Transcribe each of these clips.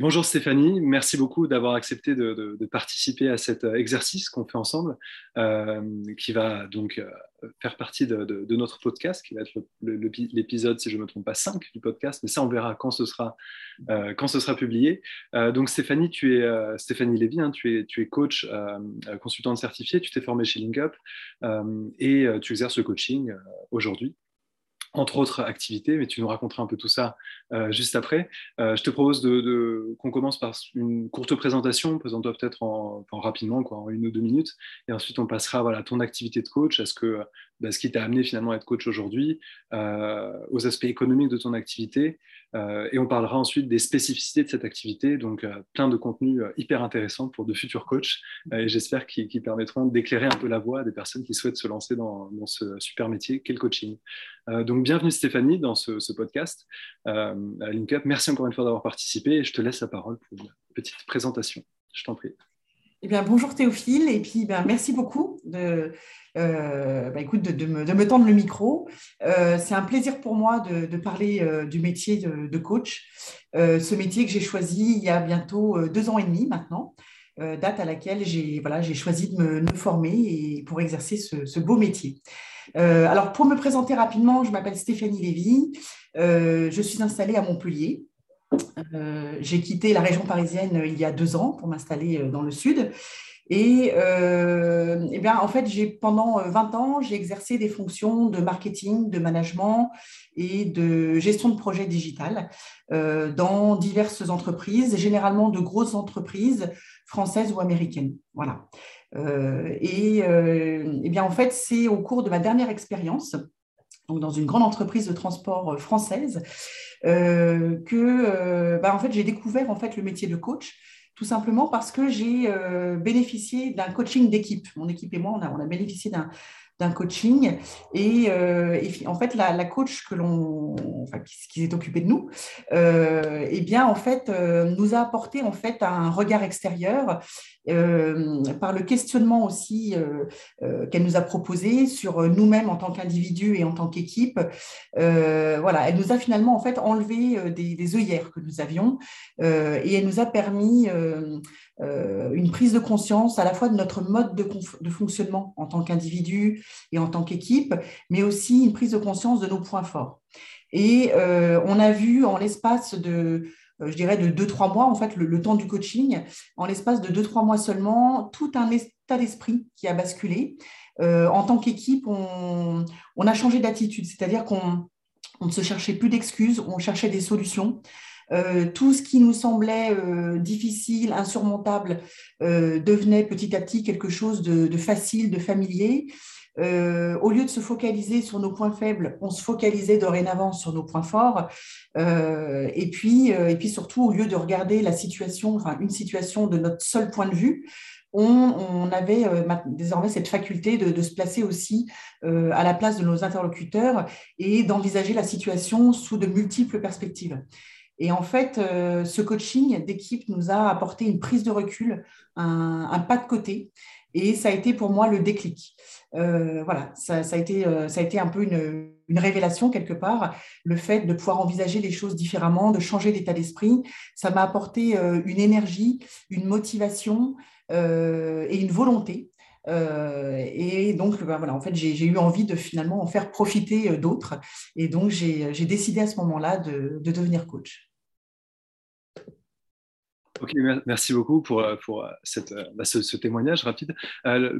Bonjour Stéphanie, merci beaucoup d'avoir accepté de, participer à cet euh, exercice qu'on fait ensemble, euh, qui va donc euh, faire partie de, notre podcast, qui va être l'épisode, si je ne me trompe pas, 5 du podcast, mais ça on verra quand ce sera, quand publié. donc Stéphanie, tu es Stéphanie Lévy, hein, tu, es, tu es coach, consultante certifiée, tu t'es formée chez LinkUp et tu exerces le coaching aujourd'hui entre autres activités, mais tu nous raconteras un peu tout ça euh, juste après. Euh, je te propose de, qu'on commence par une courte présentation, présente-toi peut-être en, rapidement, quoi, en une ou deux minutes, et ensuite on passera voilà, ton activité de coach, à ce, que, bah, ce qui t'a amené finalement à être coach aujourd'hui, euh, aux aspects économiques de ton activité, et on parlera ensuite des spécificités de cette activité, donc plein de contenus hyper intéressants pour de futurs coachs, et j'espère qu'ils permettront d'éclairer un peu la voie des personnes qui souhaitent se lancer dans, ce super métier qu'est le coaching. donc bienvenue Stéphanie dans ce, podcast euh, à LinkUp. Merci encore une fois d'avoir participé et je te laisse la parole pour une petite présentation. Je t'en prie. Eh bien, bonjour Théophile, et puis ben, merci beaucoup de, euh, ben, de, me, tendre le micro. Euh, c'est un plaisir pour moi de, parler du métier de, coach, ce métier que j'ai choisi il y a bientôt deux ans et demi maintenant, date à laquelle j'ai voilà, choisi de me, former et pour exercer ce, ce beau métier. Euh, alors, pour me présenter rapidement, je m'appelle Stéphanie Lévy. Euh, je suis installée à Montpellier. Euh, j'ai quitté la région parisienne il y a deux ans pour m'installer dans le sud. Et, eh bien, en fait, j'ai pendant 20 ans, j'ai exercé des fonctions de marketing, de management et de gestion de projet digital dans diverses entreprises, généralement de grosses entreprises françaises ou américaines. Voilà. Euh, et, euh, bien, en fait, c'est au cours de ma dernière expérience, dans une grande entreprise de transport euh, française, que bah, en fait, j'ai découvert en fait, le métier de coach tout simplement parce que j'ai bénéficié d'un coaching d'équipe. Mon équipe et moi, on a, on a bénéficié d'un coaching. Et, euh, en fait, la, coach que l'on, enfin, qui, s'est occupée de nous, euh, eh bien, en fait, euh, nous a apporté en fait un regard extérieur par le questionnement aussi qu'elle nous a proposé sur nous-mêmes en tant qu'individus et en tant qu'équipe. voilà, elle nous a finalement en fait enlevé des, des œillères que nous avions et elle nous a permis euh, une prise de conscience à la fois de notre mode de, fonctionnement en tant qu'individu et en tant qu'équipe, mais aussi une prise de conscience de nos points forts. Et euh, on a vu en l'espace de, euh, je dirais, de deux, trois mois, en fait, le, temps du coaching, en l'espace de deux, trois mois seulement, tout un état d'esprit qui a basculé. en tant qu'équipe, on, a changé d'attitude, c'est-à-dire qu'on on ne se cherchait plus d'excuses, on cherchait des solutions. Euh, tout ce qui nous semblait euh, difficile, insurmontable, euh, devenait petit à petit quelque chose de, facile, de familier. au lieu de se focaliser sur nos points faibles, on se focalisait dorénavant sur nos points forts. et, puis, et puis surtout, au lieu de regarder la situation, enfin une situation de notre seul point de vue, on, avait désormais cette faculté de, se placer aussi à la place de nos interlocuteurs et d'envisager la situation sous de multiples perspectives. Et en fait, euh, ce coaching d'équipe nous a apporté une prise de recul, un, pas de côté. Et ça a été pour moi le déclic. Euh, voilà, ça, a été, euh, ça a été un peu une, révélation quelque part, le fait de pouvoir envisager les choses différemment, de changer d'état d'esprit. Ça m'a apporté une énergie, une motivation et une volonté. et donc, ben voilà, en fait, j'ai eu envie de finalement en faire profiter d'autres. Et donc, j'ai décidé à ce moment-là de devenir coach. Ok, merci beaucoup pour, euh, pour euh, cette, euh, bah, ce, témoignage rapide.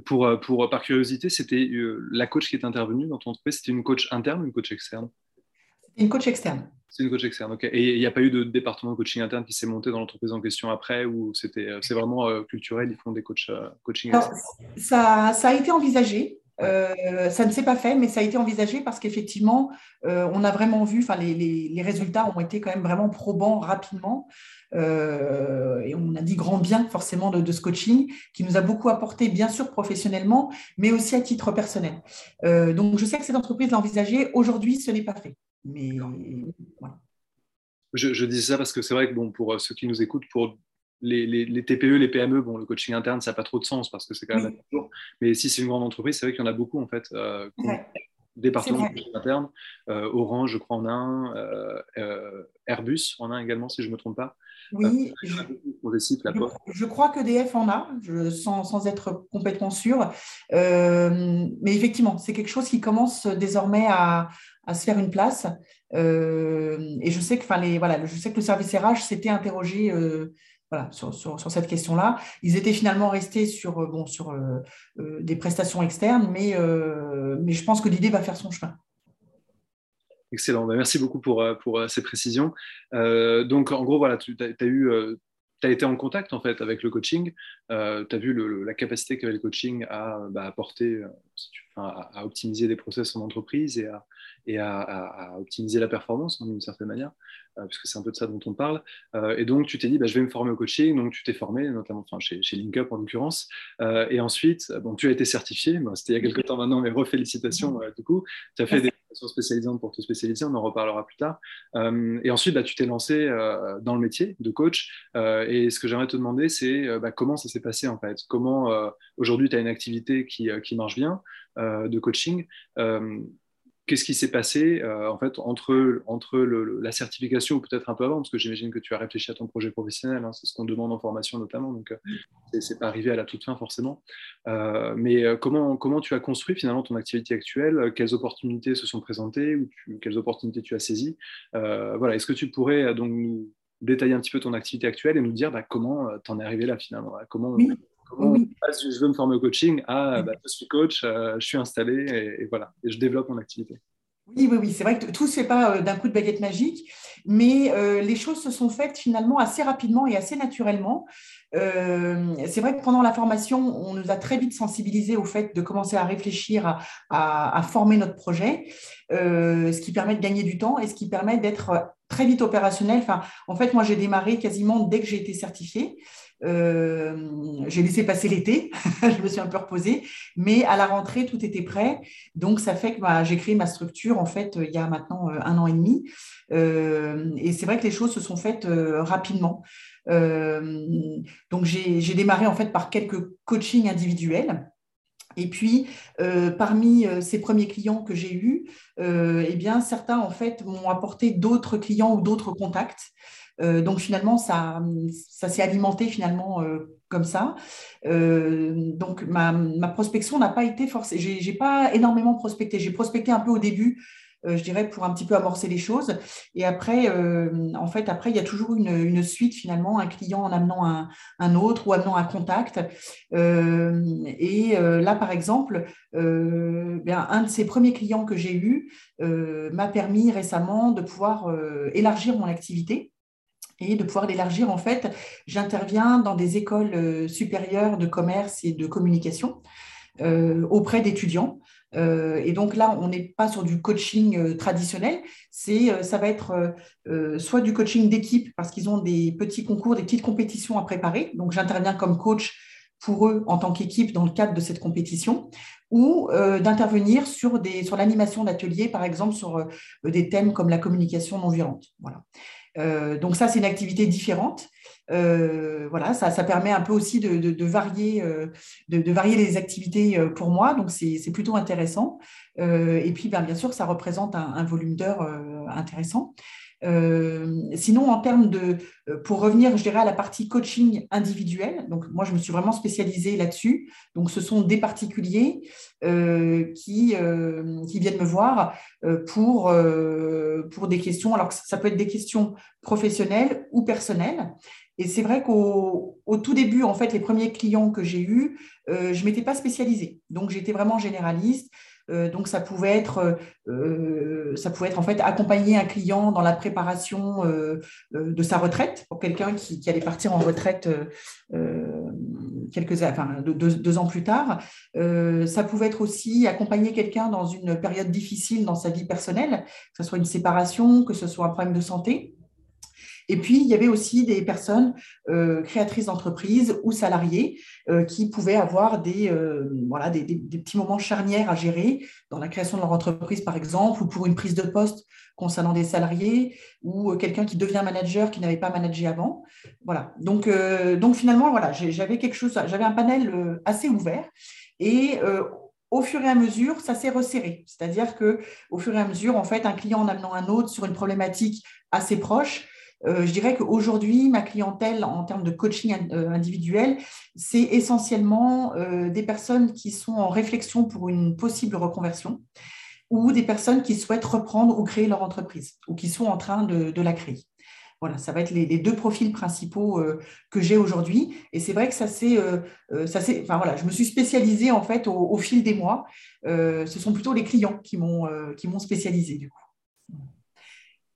pour, pour, par curiosité, c'était la coach qui est intervenue dans ton entreprise, c'était une coach interne ou une coach externe? Une coach externe. C'est une coach externe, ok. Et il n'y a pas eu de département de coaching interne qui s'est monté dans l'entreprise en question après ou c'est vraiment culturel, ils font des coachs coaching ça, ça, a été envisagé. Ça ne s'est pas fait, mais ça a été envisagé parce qu'effectivement, on a vraiment vu, enfin, les, les, les, résultats ont été quand même vraiment probants rapidement. Euh, et on a dit grand bien forcément de, ce coaching qui nous a beaucoup apporté, bien sûr professionnellement, mais aussi à titre personnel. Euh, donc je sais que cette entreprise l'a envisagé. Aujourd'hui, ce n'est pas fait. Mais je, je disais ça parce que c'est vrai que bon, pour euh, ceux qui nous écoutent, pour les, les, TPE, les PME, bon, le coaching interne, ça n'a pas trop de sens parce que c'est quand même toujours. Mais si c'est une grande entreprise, c'est vrai qu'il y en a beaucoup en fait départements internes. Orange, je crois, en a un. Airbus en a un également, si je ne me trompe pas. Oui, je, je, crois que DF en a, sans, sans, être complètement sûr. mais effectivement, c'est quelque chose qui commence désormais à, à se faire une place. et je sais que, les, voilà, je sais que le service RH s'était interrogé voilà, sur, sur, cette question-là. Ils étaient finalement restés sur, euh, bon, sur euh, euh, des prestations externes, mais, mais je pense que l'idée va faire son chemin. Excellent, bah, merci beaucoup pour, pour ces précisions. donc, en gros, voilà, tu as, eu tu as été en contact en fait avec le coaching, tu as vu la capacité qu'avait le coaching à bah, apporter, à, optimiser des process en entreprise et à, et à, optimiser la performance hein, d'une certaine manière, puisque c'est un peu de ça dont on parle. Euh, et donc, tu t'es dit, bah, je vais me former au coaching, donc tu t'es formé, notamment enfin, chez, chez LinkUp en l'occurrence. Euh, et ensuite, bon, tu as été certifié, c'était il y a quelques temps maintenant, mais refélicitations du coup. Tu as fait des formations spécialisantes pour te spécialiser, on en reparlera plus tard. et ensuite, bah, tu t'es lancé dans le métier de coach. et ce que j'aimerais te demander, c'est bah, comment ça s'est passé en fait? Comment aujourd'hui tu as une activité qui, qui marche bien de coaching? Qu'est-ce qui s'est passé euh, en fait entre, entre la certification ou peut-être un peu avant, parce que j'imagine que tu as réfléchi à ton projet professionnel, hein, c'est ce qu'on demande en formation notamment, donc euh, c'est pas arrivé à la toute fin forcément. Euh, mais comment, comment tu as construit finalement ton activité actuelle? Quelles opportunités se sont présentées ou quelles opportunités tu as saisies? Voilà, est-ce que tu pourrais donc nous détailler un petit peu ton activité actuelle et nous dire bah, comment tu en es arrivé là finalement? Comment je veux me former au coaching Ah, bah, je suis coach, euh, je suis installé et, voilà, et je développe mon activité. Oui, oui, oui, c'est vrai que tout ne se fait pas euh, d'un coup de baguette magique, mais euh, les choses se sont faites finalement assez rapidement et assez naturellement. c'est vrai que pendant la formation, on nous a très vite sensibilisés au fait de commencer à réfléchir à, former notre projet, ce qui permet de gagner du temps et ce qui permet d'être très vite opérationnel. Enfin, en fait, moi, j'ai démarré quasiment dès que j'ai été certifiée. Euh, j'ai laissé passer l'été, je me suis un peu reposée, mais à la rentrée, tout était prêt. Donc, ça fait que j'ai créé ma structure, en fait, il y a maintenant euh, un an et demi. Euh, et c'est vrai que les choses se sont faites rapidement. donc, j'ai démarré, en fait, par quelques coachings individuels. Et puis, parmi ces premiers clients que j'ai eus, eh bien, certains, en fait, m'ont apporté d'autres clients ou d'autres contacts. Euh, donc finalement, ça, ça s'est alimenté finalement euh, comme ça. Euh, donc ma, prospection n'a pas été forcée. J'ai, j'ai pas énormément prospecté. J'ai prospecté un peu au début. je dirais pour un petit peu amorcer les choses et après en fait après il y a toujours une, une suite finalement un client en amenant un, un autre ou amenant un contact et là par exemple bien, un de ces premiers clients que j'ai eu m'a permis récemment de pouvoir élargir mon activité et de pouvoir l'élargir. En fait, j'interviens dans des écoles euh, supérieures de commerce et de communication euh, auprès d'étudiants. Euh, et donc là, on n'est pas sur du coaching traditionnel, ça va être soit du coaching d'équipe parce qu'ils ont des petits concours, des petites compétitions à préparer. Donc j'interviens comme coach pour eux en tant qu'équipe dans le cadre de cette compétition, ou d'intervenir sur, sur l'animation d'ateliers, par exemple sur des thèmes comme la communication non violente. Voilà. Euh, donc ça, c'est une activité différente. Euh, voilà, ça, ça, permet un peu aussi de, varier, euh, de, varier les activités pour moi, donc c'est plutôt intéressant. et puis, ben, bien sûr, ça représente un, un volume d'heures intéressant. Euh, sinon, en termes de, euh, pour revenir, je dirais, à la partie coaching individuel, donc moi, je me suis vraiment spécialisée là-dessus. Donc, ce sont des particuliers euh, qui, viennent me voir pour, pour des questions. Alors, ça peut être des questions professionnelles ou personnelles. Et c'est vrai qu'au au tout début, en fait, les premiers clients que j'ai eus, je m'étais pas spécialisée. Donc, j'étais vraiment généraliste. Euh, donc ça pouvait être, euh, ça pouvait être en fait accompagner un client dans la préparation euh, de sa retraite pour quelqu'un qui, allait partir en retraite quelques, enfin, deux, ans plus tard. ça pouvait être aussi accompagner quelqu'un dans une période difficile dans sa vie personnelle, que ce soit une séparation, que ce soit un problème de santé. Et puis, il y avait aussi des personnes euh, créatrices d'entreprise ou salariés euh, qui pouvaient avoir des, euh, voilà, des, petits moments charnières à gérer dans la création de leur entreprise, par exemple, ou pour une prise de poste concernant des salariés, ou quelqu'un qui devient manager qui n'avait pas managé avant. Voilà. Donc, donc finalement, voilà, j'avais quelque chose, j'avais un panel assez ouvert. Et au fur et à mesure, ça s'est resserré. C'est-à-dire que au fur et à mesure, en fait, un client en amenant un autre sur une problématique assez proche, euh, je dirais qu'aujourd'hui, ma clientèle en termes de coaching euh, individuel, c'est essentiellement euh, des personnes qui sont en réflexion pour une possible reconversion ou des personnes qui souhaitent reprendre ou créer leur entreprise ou qui sont en train de, la créer. Voilà, ça va être les, deux profils principaux que j'ai aujourd'hui. Et c'est vrai que ça c'est, enfin voilà, je me suis spécialisée en fait au, fil des mois. ce sont plutôt les clients qui m'ont qui m'ont spécialisée du coup.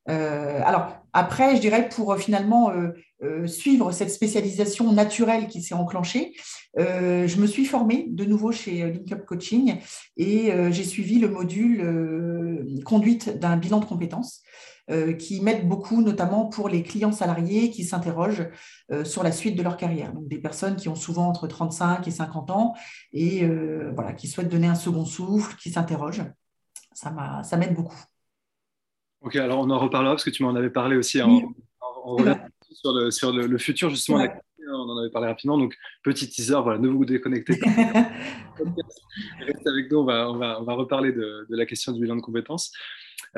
Euh, alors, après, je dirais pour euh, finalement euh, suivre cette spécialisation naturelle qui s'est enclenchée, je me suis formée de nouveau chez LinkUp Coaching et j'ai suivi le module conduite d'un bilan de compétences qui m'aide beaucoup, notamment pour les clients salariés qui s'interrogent sur la suite de leur carrière. Donc, des personnes qui ont souvent entre 35 et 50 ans et voilà, qui souhaitent donner un second souffle, qui s'interrogent. Ça m'aide beaucoup. Ok, alors on en reparlera parce que tu m'en avais parlé aussi en, sur, le, sur le, futur, justement, on en avait parlé rapidement. Donc, petit teaser, voilà, ne vous déconnectez pas. Restez avec nous, on va, on va, on va reparler de, de, la question du bilan de compétences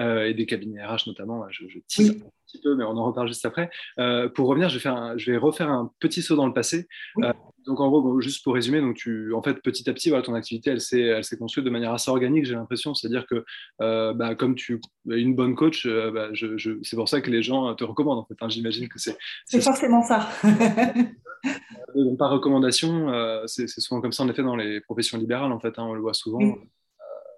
euh, et des cabinets RH notamment. Je, je tease un petit peu, mais on en reparle juste après. Euh, pour revenir, je vais, faire je vais refaire un petit saut dans le passé. Euh, donc en gros, juste pour résumer, donc tu, en fait, petit à petit, voilà, ton activité, elle s'est, elle s'est construite de manière assez organique, j'ai l'impression. C'est-à-dire que, euh, bah, comme tu es une bonne coach, euh, bah, je, c'est pour ça que les gens te recommandent. En fait, hein. j'imagine que c'est. C'est forcément ça. donc, par recommandation, euh, c'est, souvent comme ça en effet dans les professions libérales. En fait, hein, on le voit souvent.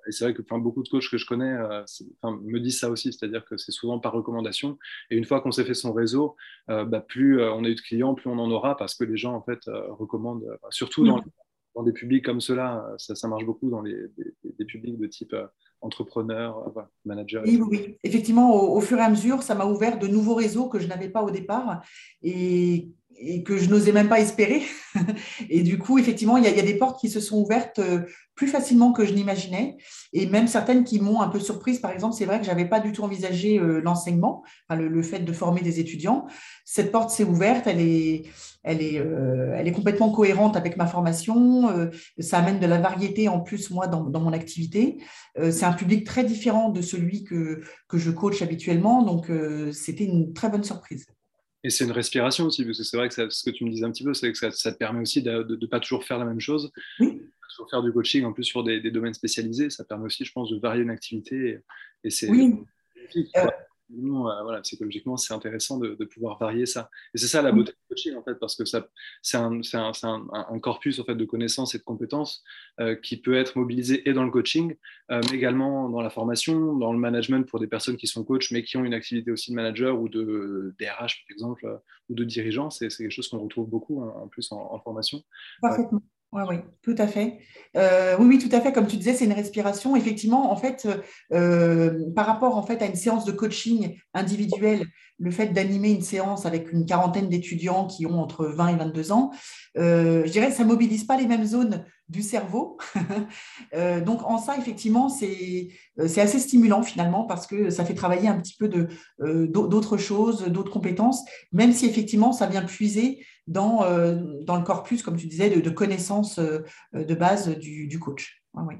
Et c'est vrai que beaucoup de coachs que je connais euh, me disent ça aussi, c'est-à-dire que c'est souvent par recommandation. Et une fois qu'on s'est fait son réseau, euh, bah, plus euh, on a eu de clients, plus on en aura parce que les gens en fait recommandent, surtout dans, dans, des publics comme cela, ça, ça marche beaucoup dans les, des, publics de type entrepreneur, manager. Oui, oui, effectivement, au, fur et à mesure, ça m'a ouvert de nouveaux réseaux que je n'avais pas au départ et et que je n'osais même pas espérer. et du coup, effectivement, il y, a, des portes qui se sont ouvertes euh, plus facilement que je n'imaginais, et même certaines qui m'ont un peu surprise. Par exemple, c'est vrai que je n'avais pas du tout envisagé euh, l'enseignement, le, fait de former des étudiants. Cette porte s'est ouverte, elle est, elle, est, euh, elle est complètement cohérente avec ma formation, ça amène de la variété en plus, moi, dans, dans mon activité. c'est un public très différent de celui que, que je coach habituellement, donc c'était une très bonne surprise. Et c'est une respiration aussi, parce que c'est vrai que ce que tu me disais un petit peu, c'est que ça, te permet aussi de ne pas toujours faire la même chose, oui. toujours faire du coaching en plus sur des, domaines spécialisés. Ça permet aussi, je pense, de varier une activité. Et, c'est oui. Euh, voilà, psychologiquement, c'est intéressant de, pouvoir varier ça. Et c'est ça la beauté du coaching, en fait, parce que c'est un, un, corpus en fait, de connaissances et de compétences euh, qui peut être mobilisé et dans le coaching, euh, mais également dans la formation, dans le management pour des personnes qui sont coachs, mais qui ont une activité aussi de manager ou de DRH, par exemple, ou de dirigeant. C'est quelque chose qu'on retrouve beaucoup, hein, en plus, en, en formation. Parfaitement. Oui, oui, tout à fait. Euh, oui, oui, tout à fait. Comme tu disais, c'est une respiration. Effectivement, en fait, euh, par rapport en fait à une séance de coaching individuelle, le fait d'animer une séance avec une quarantaine d'étudiants qui ont entre 20 et 22 ans, euh, je dirais que ça ne mobilise pas les mêmes zones du cerveau. Euh, donc en ça, effectivement, c'est assez stimulant finalement parce que ça fait travailler un petit peu d'autres choses, d'autres compétences, même si effectivement ça vient puiser dans, dans le corpus, comme tu disais, de, connaissances de base du, coach. oui.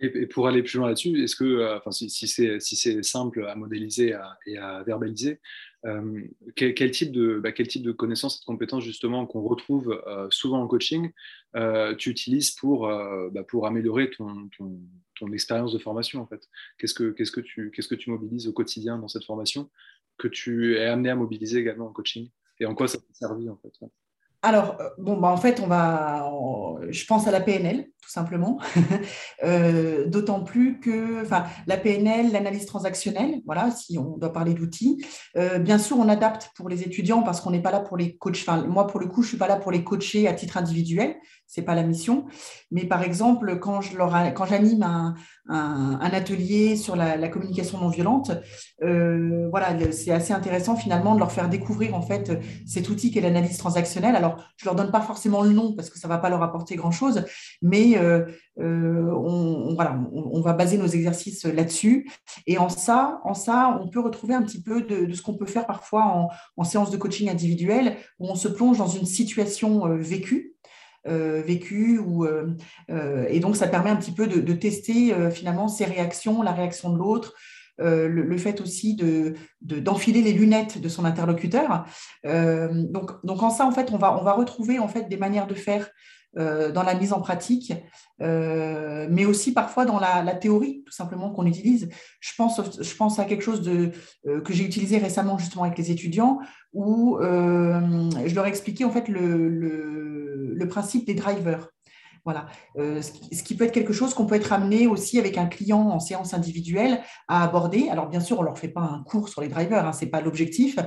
Et, pour aller plus loin là-dessus, est-ce que, euh, enfin, si, si c'est simple à modéliser et à verbaliser, euh, quel, type de, bah, quel type de connaissances et de compétences justement qu'on retrouve euh, souvent en coaching tu utilises pour, bah, pour améliorer ton, ton, expérience de formation en fait? Qu'est-ce que, que tu, qu'est-ce que tu mobilises au quotidien dans cette formation que tu es amené à mobiliser également en coaching? Et en quoi ça t'a servi en fait? Alors, euh, bon, bah, en fait, on va, je pense à la PNL, tout simplement. Euh, d'autant plus que, la PNL, l'analyse transactionnelle, voilà, si on doit parler d'outils. Euh, bien sûr, on adapte pour les étudiants parce qu'on n'est pas là pour les coacher. Enfin, moi, pour le coup, je suis pas là pour les coacher à titre individuel. C'est pas la mission. Mais par exemple, quand je leur, quand j'anime un, un, atelier sur la, communication non violente, voilà, c'est assez intéressant finalement de leur faire découvrir en fait cet outil qu'est l'analyse transactionnelle. Alors je leur donne pas forcément le nom parce que ça va pas leur apporter grand-chose, mais euh, euh, on, voilà, on, va baser nos exercices là-dessus. Et en ça, en ça, on peut retrouver un petit peu de, ce qu'on peut faire parfois en, séance de coaching individuel, où on se plonge dans une situation euh, vécue. Vécues. Ou, et donc, ça permet un petit peu de, tester finalement ses réactions, la réaction de l'autre. Le, fait aussi de, d'enfiler les lunettes de son interlocuteur. donc, donc, en ça, en fait, on va, on va retrouver en fait des manières de faire euh, dans la mise en pratique, euh, mais aussi parfois dans la, théorie, tout simplement, qu'on utilise. Je pense, je pense à quelque chose euh, que j'ai utilisé récemment justement avec les étudiants, où je leur ai expliqué en fait le principe des drivers. Voilà. Euh, ce, qui, peut être quelque chose qu'on peut être amené aussi avec un client en séance individuelle à aborder. Alors, bien sûr, on ne leur fait pas un cours sur les drivers, hein, ce n'est pas l'objectif,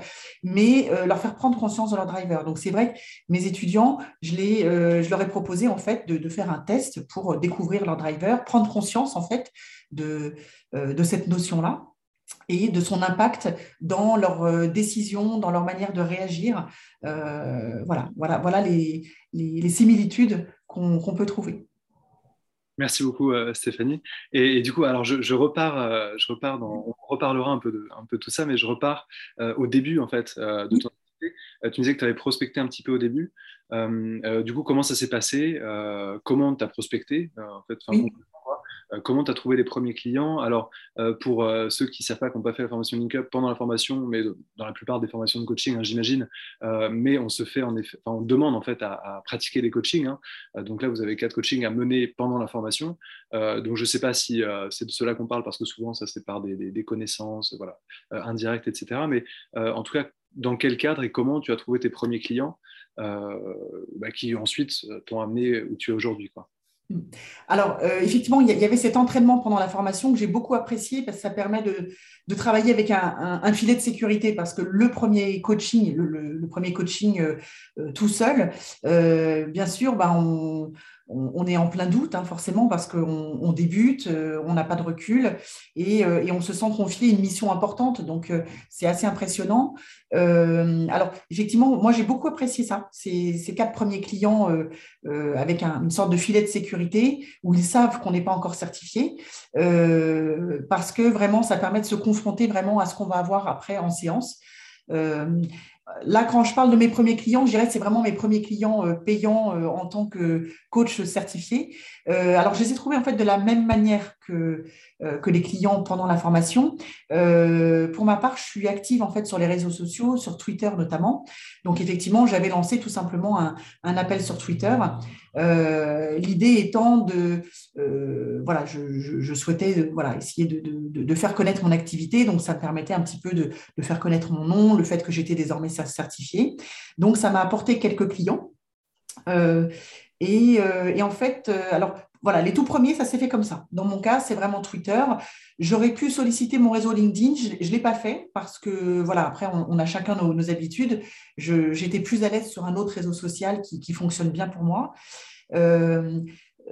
mais euh, leur faire prendre conscience de leurs drivers. Donc, c'est vrai mes étudiants, euh, je leur ai proposé en fait de, faire un test pour découvrir leurs drivers, prendre conscience en fait de, de cette notion-là et de son impact dans leurs décisions, dans leur manière de réagir. voilà, voilà, voilà les, les similitudes qu'on peut trouver. Merci beaucoup euh, Stéphanie. Et, du coup, alors je, repars, euh, je repars dans, on reparlera un peu de, un peu tout ça, mais je repars euh, au début en fait de ton activité. tu me disais que tu avais prospecté un petit peu au début. du coup, comment ça s'est passé? Comment tu as prospecté en fait, euh, comment tu as trouvé les premiers clients? Alors, euh, pour euh, ceux qui ne savent pas, qui n'ont pas fait la formation Link pendant la formation, mais dans la plupart des formations de coaching, hein, j'imagine, mais on se fait en effet, on demande en fait à, pratiquer des coachings. Hein. donc là, vous avez quatre coachings à mener pendant la formation. donc je ne sais pas si c'est de cela qu'on parle parce que souvent ça c'est par des, connaissances, voilà, indirectes, etc. Mais en tout cas, dans quel cadre et comment tu as trouvé tes premiers clients bah, qui ensuite t'ont amené où tu es aujourd'hui. Alors, euh, effectivement, il y, avait cet entraînement pendant la formation que j'ai beaucoup apprécié parce que ça permet de, travailler avec un, filet de sécurité parce que le premier coaching, le, premier coaching euh, euh, tout seul, bien sûr, bah, on, on, est en plein doute, hein, forcément, parce qu'on débute, euh, on n'a pas de recul euh, et, on se sent confier une mission importante. Donc, euh, c'est assez impressionnant. alors, effectivement, moi, j'ai beaucoup apprécié ça, ces, quatre premiers clients avec une sorte de filet de sécurité où ils savent qu'on n'est pas encore certifié, parce que vraiment, ça permet de se confronter vraiment à ce qu'on va avoir après en séance. Là, quand je parle de mes premiers clients, je dirais que c'est vraiment mes premiers clients euh, payants euh, en tant que coach certifié. Euh, alors, je les ai trouvés en fait de la même manière que, que les clients pendant la formation. pour ma part, je suis active en fait sur les réseaux sociaux, sur Twitter notamment. Donc, effectivement, j'avais lancé tout simplement un, un appel sur Twitter. L'idée étant de, voilà, je, souhaitais voilà, essayer de, faire connaître mon activité. Donc, ça me permettait un petit peu de, faire connaître mon nom, le fait que j'étais désormais certifié. Donc, ça m'a apporté quelques clients. Euh, euh, et, en fait, euh, alors voilà, les tout premiers, ça s'est fait comme ça. Dans mon cas, c'est vraiment Twitter. J'aurais pu solliciter mon réseau LinkedIn, je ne l'ai pas fait parce que, voilà, après, on, a chacun nos, habitudes. J'étais plus à l'aise sur un autre réseau social qui, fonctionne bien pour moi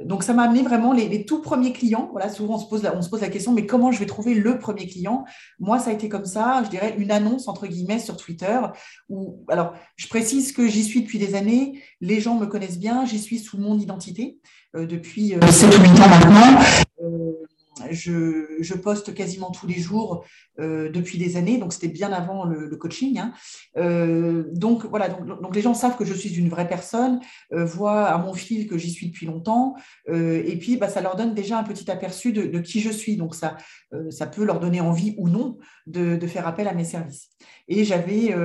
donc, ça m'a amené vraiment les, tout premiers clients. Voilà, souvent, on se, pose la, on se pose la question, mais comment je vais trouver le premier client? Moi, ça a été comme ça, je dirais une annonce, entre guillemets, sur Twitter. Où, alors, je précise que j'y suis depuis des années. Les gens me connaissent bien. J'y suis sous mon identité euh, depuis euh, 7 ou 8 ans maintenant. Euh, je, poste quasiment tous les jours euh, depuis des années, donc c'était bien avant le, coaching. Hein. Euh, donc voilà, donc, les gens savent que je suis une vraie personne, euh, voient à mon fil que j'y suis depuis longtemps, et puis bah, ça leur donne déjà un petit aperçu de, qui je suis. Donc ça, ça peut leur donner envie ou non de, de faire appel à mes services. Et j'avais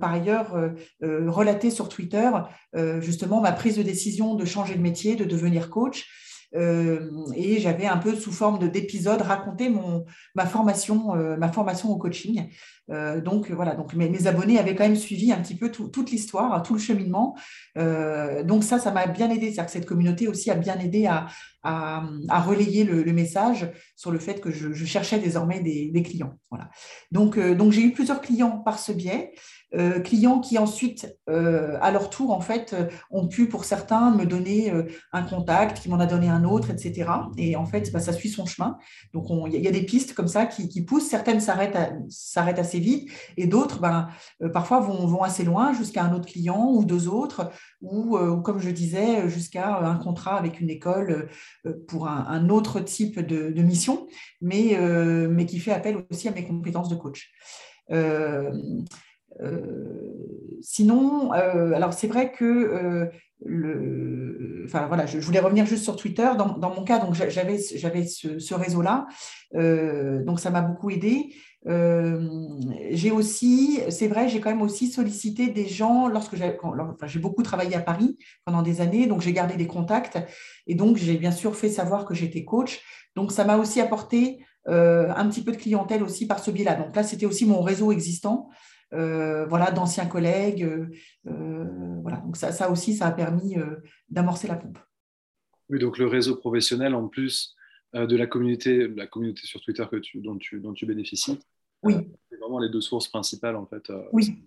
par ailleurs relaté sur Twitter justement ma prise de décision de changer de métier, de devenir coach. Euh, et j'avais un peu sous forme d'épisode raconté mon, ma, formation, euh, ma formation au coaching. Euh, donc voilà, donc mes, abonnés avaient quand même suivi un petit peu toute l'histoire, tout le cheminement. donc ça, ça m'a bien aidé. C'est-à-dire que cette communauté aussi a bien aidé à, relayer le, message sur le fait que je, cherchais désormais des, clients. Voilà. Donc, donc j'ai eu plusieurs clients par ce biais. Euh, clients qui ensuite, euh, à leur tour, en fait, euh, ont pu, pour certains, me donner un contact, qui m'en a donné un autre, etc. Et en fait, bah, ça suit son chemin. Donc, il y, a des pistes comme ça qui, poussent. Certaines s'arrêtent assez vite et d'autres, ben, parfois, vont, assez loin jusqu'à un autre client ou deux autres, ou, comme je disais, jusqu'à un contrat avec une école pour un, autre type de, mission, mais, mais qui fait appel aussi à mes compétences de coach. Euh, sinon, euh, alors c'est vrai que euh, le, enfin voilà, je, voulais revenir juste sur Twitter. Dans, mon cas, donc j'avais j'avais ce, réseau-là, euh, donc ça m'a beaucoup aidé. Euh, j'ai aussi, c'est vrai, j'ai quand même aussi sollicité des gens lorsque j'ai, beaucoup travaillé à Paris pendant des années, donc j'ai gardé des contacts et donc j'ai bien sûr fait savoir que j'étais coach. Donc ça m'a aussi apporté euh, un petit peu de clientèle aussi par ce biais-là. Donc là, c'était aussi mon réseau existant. Euh, voilà, d'anciens collègues. Voilà, donc ça, ça, aussi, ça a permis d'amorcer la pompe. Oui, donc le réseau professionnel, en plus de la communauté, la communauté sur Twitter que tu, dont, tu, dont tu bénéficies, oui. c'est vraiment les deux sources principales, en fait. oui.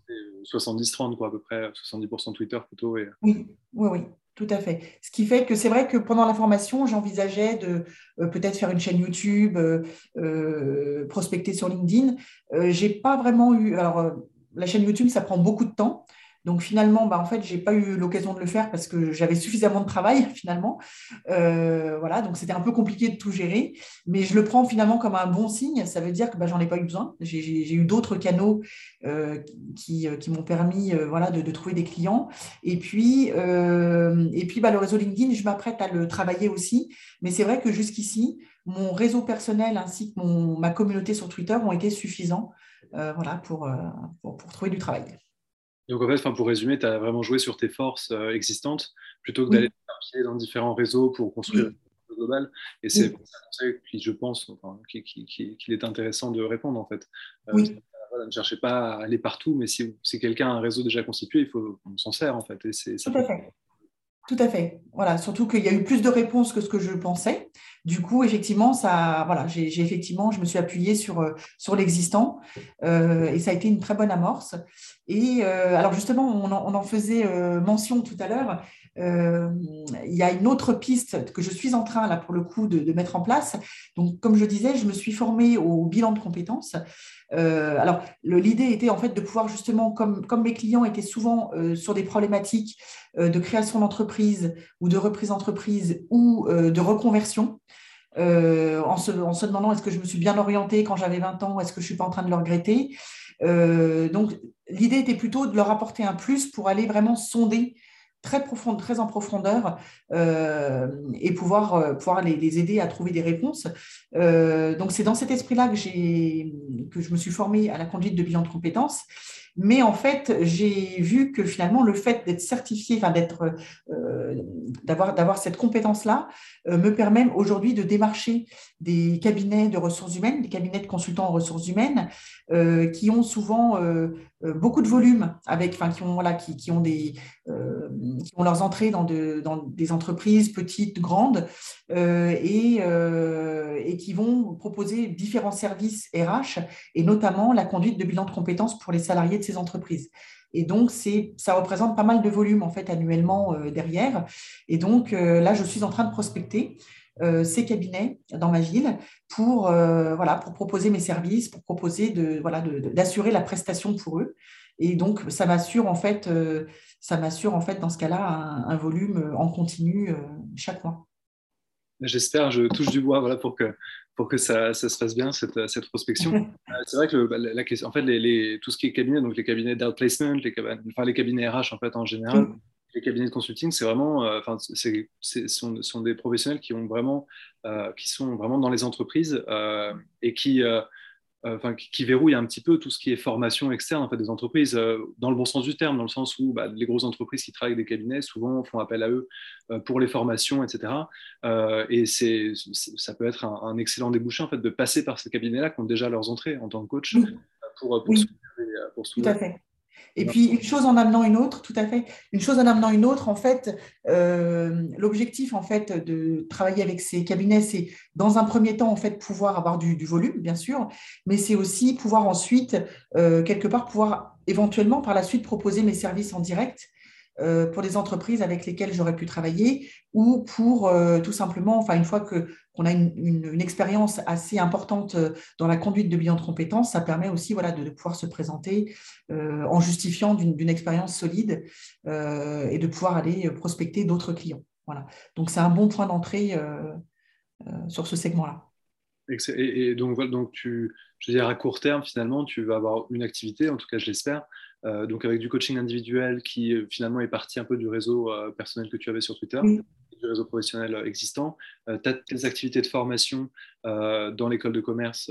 70-30, quoi, à peu près, 70% Twitter plutôt. Et... Oui, oui, oui. Tout à fait. Ce qui fait que c'est vrai que pendant la formation, j'envisageais de euh, peut-être faire une chaîne YouTube, euh, euh, prospecter sur LinkedIn. j'ai pas vraiment eu. Alors, la chaîne YouTube, ça prend beaucoup de temps. Donc finalement, bah, en fait, je n'ai pas eu l'occasion de le faire parce que j'avais suffisamment de travail finalement. Euh, voilà, donc c'était un peu compliqué de tout gérer, mais je le prends finalement comme un bon signe. Ça veut dire que bah, j'en ai pas eu besoin. J'ai eu d'autres canaux euh, qui, euh, qui m'ont permis voilà, de, trouver des clients. Et puis, et puis bah, le réseau LinkedIn, je m'apprête à le travailler aussi. Mais c'est vrai que jusqu'ici, mon réseau personnel ainsi que ma communauté sur Twitter ont été suffisants pour trouver du travail. Donc en fait, pour résumer, tu as vraiment joué sur tes forces euh, existantes plutôt que d'aller oui. dans différents réseaux pour construire le global. Et c'est pour ça que je pense qu'il est intéressant de répondre en fait. Euh, oui. ne cherchez pas à aller partout, mais si, si quelqu'un a un réseau déjà constitué, il faut qu'on s'en sert en fait. Et Tout à fait. Tout à fait. Voilà, surtout qu'il y a eu plus de réponses que ce que je pensais. Du coup, effectivement, ça, voilà, j'ai effectivement, je me suis appuyée sur, euh, l'existant euh, et ça a été une très bonne amorce. Et euh, alors justement, on en, faisait mention tout à l'heure. Il y a une autre piste que je suis en train, là, pour le coup, de, mettre en place. Donc, comme je disais, je me suis formée au bilan de compétences. Euh, alors, l'idée était en fait de pouvoir justement, comme, mes clients étaient souvent euh, sur des problématiques euh, de création d'entreprise ou de reprise d'entreprise ou de reconversion, en se, en, se, demandant est-ce que je me suis bien orientée quand j'avais 20 ans, est-ce que je ne suis pas en train de le regretter? donc, l'idée était plutôt de leur apporter un plus pour aller vraiment sonder très profonde, très en profondeur euh, et pouvoir, euh, pouvoir les, aider à trouver des réponses. Euh, donc c'est dans cet esprit-là que, que je me suis formée à la conduite de bilan de compétences. Mais en fait, j'ai vu que finalement, le fait d'être certifié, enfin d'être, d'avoir, d'avoir cette compétence-là, me permet aujourd'hui de démarcher des cabinets de ressources humaines, des cabinets de consultants en ressources humaines, qui ont souvent beaucoup de volume, avec, enfin, qui ont, voilà, qui, ont des, ont leurs entrées dans, de, dans des entreprises petites, grandes, euh, et, euh, et, qui vont proposer différents services RH, et notamment la conduite de bilan de compétences pour les salariés de entreprises. Et donc, ça représente pas mal de volume en fait annuellement euh, derrière. Et donc, là, je suis en train de prospecter ces cabinets dans ma ville pour, voilà, pour proposer mes services, pour proposer de, voilà, d'assurer la prestation pour eux. Et donc, ça m'assure en fait ça m'assure en fait dans ce cas-là un, volume euh, en continu euh, chaque mois. J'espère, je touche du bois voilà, pour que, pour que ça, ça se fasse bien, cette, cette prospection. Euh, c'est vrai que bah, la, question, en fait, les, les, tout ce qui est cabinet, donc les cabinets d'outplacement, les, enfin, les cabinets RH en fait en général, les cabinets de consulting, c'est vraiment, enfin, c'est, sont, sont, des professionnels qui ont vraiment, qui sont vraiment dans les entreprises et qui euh, enfin, qui verrouille un petit peu tout ce qui est formation externe en fait, des entreprises, euh, dans le bon sens du terme, dans le sens où bah, les grosses entreprises qui travaillent avec des cabinets souvent font appel à eux euh, pour les formations, etc. et c'est, ça peut être un, excellent débouché en fait, de passer par ces cabinets-là qui ont déjà leurs entrées en tant que coach pour, pour, pour Tout à fait. Et puis, une chose en amenant une autre, tout à fait. Une chose en amenant une autre, en fait, euh, l'objectif, en fait, de travailler avec ces cabinets, c'est, dans un premier temps, en fait, pouvoir avoir du, volume, bien sûr, mais c'est aussi pouvoir ensuite, euh, quelque part, pouvoir éventuellement, par la suite, proposer mes services en direct pour des entreprises avec lesquelles j'aurais pu travailler ou pour tout simplement, enfin, une fois que on a une, expérience assez importante euh, dans la conduite de bilan de compétences, ça permet aussi voilà, de, pouvoir se présenter euh, en justifiant d'une expérience solide euh, et de pouvoir aller prospecter d'autres clients. Voilà. Donc c'est un bon point d'entrée sur ce segment-là. Et, donc, donc tu, je veux dire, à court terme, finalement, tu vas avoir une activité, en tout cas, je l'espère, donc avec du coaching individuel qui finalement est parti un peu du réseau personnel que tu avais sur Twitter. du réseau professionnel existant. tu as tes activités de formation dans l'école de commerce,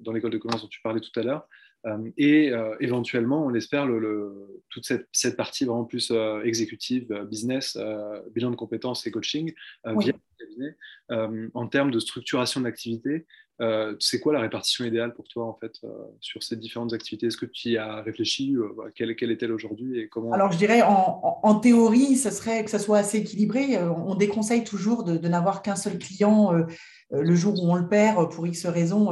dans l'école de commerce dont tu parlais tout à l'heure. Euh, et euh, éventuellement, on l'espère, le, toute cette, cette, partie vraiment plus euh, exécutive, business, bilan de compétences et coaching via le cabinet. en termes de structuration d'activité, c'est quoi la répartition idéale pour toi en fait sur ces différentes activités? Est-ce que tu y as réfléchi Quelle, quelle est-elle aujourd'hui et comment Alors je dirais en, théorie, ce serait que ça soit assez équilibré. On déconseille toujours de, n'avoir qu'un seul client le jour où on le perd pour X raisons.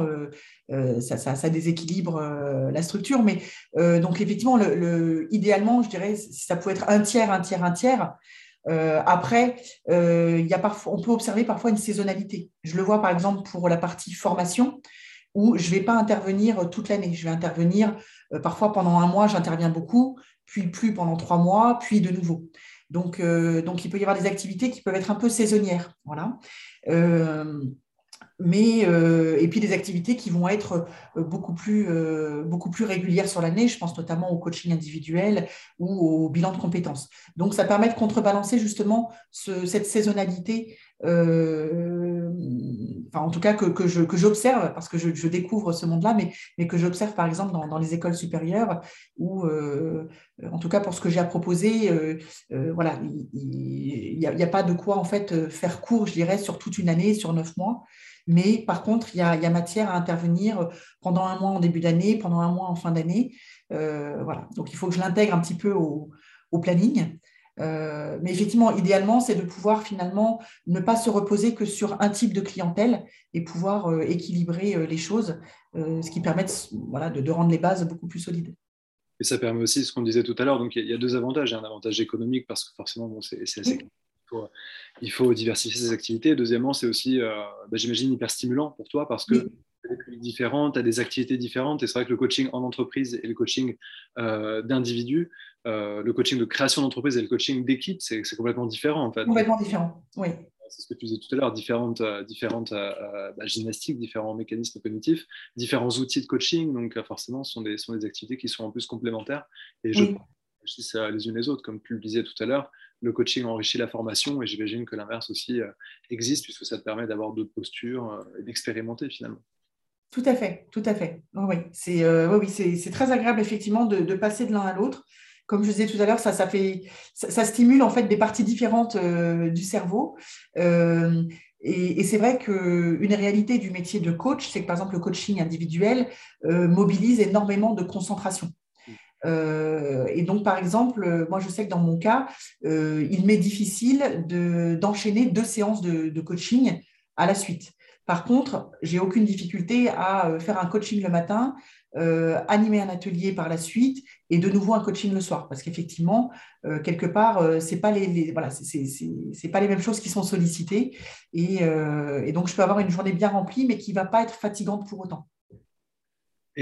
Euh, ça, ça, déséquilibre euh, la structure. Mais euh, donc, effectivement, le, idéalement, je dirais, ça peut être un tiers, un tiers, un tiers. Après, il y a parfois, on peut observer parfois une saisonnalité. Je le vois par exemple pour la partie formation, où je ne vais pas intervenir toute l'année. Je vais intervenir parfois pendant un mois, j'interviens beaucoup, puis plus pendant trois mois, puis de nouveau. Donc, donc, il peut y avoir des activités qui peuvent être un peu saisonnières. Voilà mais euh, et puis des activités qui vont être euh, beaucoup plus euh, beaucoup plus régulières sur l'année. Je pense notamment au coaching individuel ou au bilan de compétences. Donc ça permet de contrebalancer justement cette saisonnalité. enfin, en tout cas que, que j'observe parce que je, je, découvre ce monde-là, mais mais que j'observe par exemple dans, dans, les écoles supérieures où en tout cas pour ce que j'ai à proposer, voilà, il n'y a, a, pas de quoi en fait faire court, je dirais, sur toute une année, sur neuf mois. Mais par contre, il y a, matière à intervenir pendant un mois en début d'année, pendant un mois en fin d'année. Euh, voilà. Donc, il faut que je l'intègre un petit peu au, planning. Euh, mais effectivement, idéalement, c'est de pouvoir finalement ne pas se reposer que sur un type de clientèle et pouvoir euh, équilibrer les choses, ce qui permet voilà, de, rendre les bases beaucoup plus solides. Et ça permet aussi ce qu'on disait tout à l'heure. Donc, il y, a deux avantages. Il y a un avantage économique parce que forcément, bon, c'est assez il faut diversifier ses activités. Deuxièmement, c'est aussi, euh, bah, j'imagine, hyper stimulant pour toi parce que tu as des publics différents, tu as des activités différentes. Et c'est vrai que le coaching en entreprise et le coaching euh, d'individu, euh, le coaching de création d'entreprise et le coaching d'équipe, c'est complètement différent en fait. Complètement différent, oui. C'est ce que tu disais tout à l'heure, différentes, différentes bah, gymnastiques, différents mécanismes cognitifs, différents outils de coaching. Donc forcément, ce sont des, sont des activités qui sont en plus complémentaires. Et je pense les unes les autres, comme tu le disais tout à l'heure le coaching enrichit la formation et j'imagine que l'inverse aussi euh, existe puisque ça te permet d'avoir d'autres postures euh, et d'expérimenter finalement. Tout à fait, tout à fait. Oui, c'est euh, c'est très agréable effectivement de, passer de l'un à l'autre. Comme je disais tout à l'heure, ça, stimule en fait des parties différentes du cerveau. et, c'est vrai qu'une réalité du métier de coach, c'est que par exemple le coaching individuel mobilise énormément de concentration. Euh, et donc, par exemple, moi, je sais que dans mon cas, euh, il m'est difficile d'enchaîner deux séances de, coaching à la suite. Par contre, j'ai aucune difficulté à euh, faire un coaching le matin, animer un atelier par la suite et de nouveau un coaching le soir. Parce qu'effectivement, quelque part, ce n'est pas, les, voilà, c'est, pas les mêmes choses qui sont sollicitées. Et, donc, je peux avoir une journée bien remplie, mais qui ne va pas être fatigante pour autant.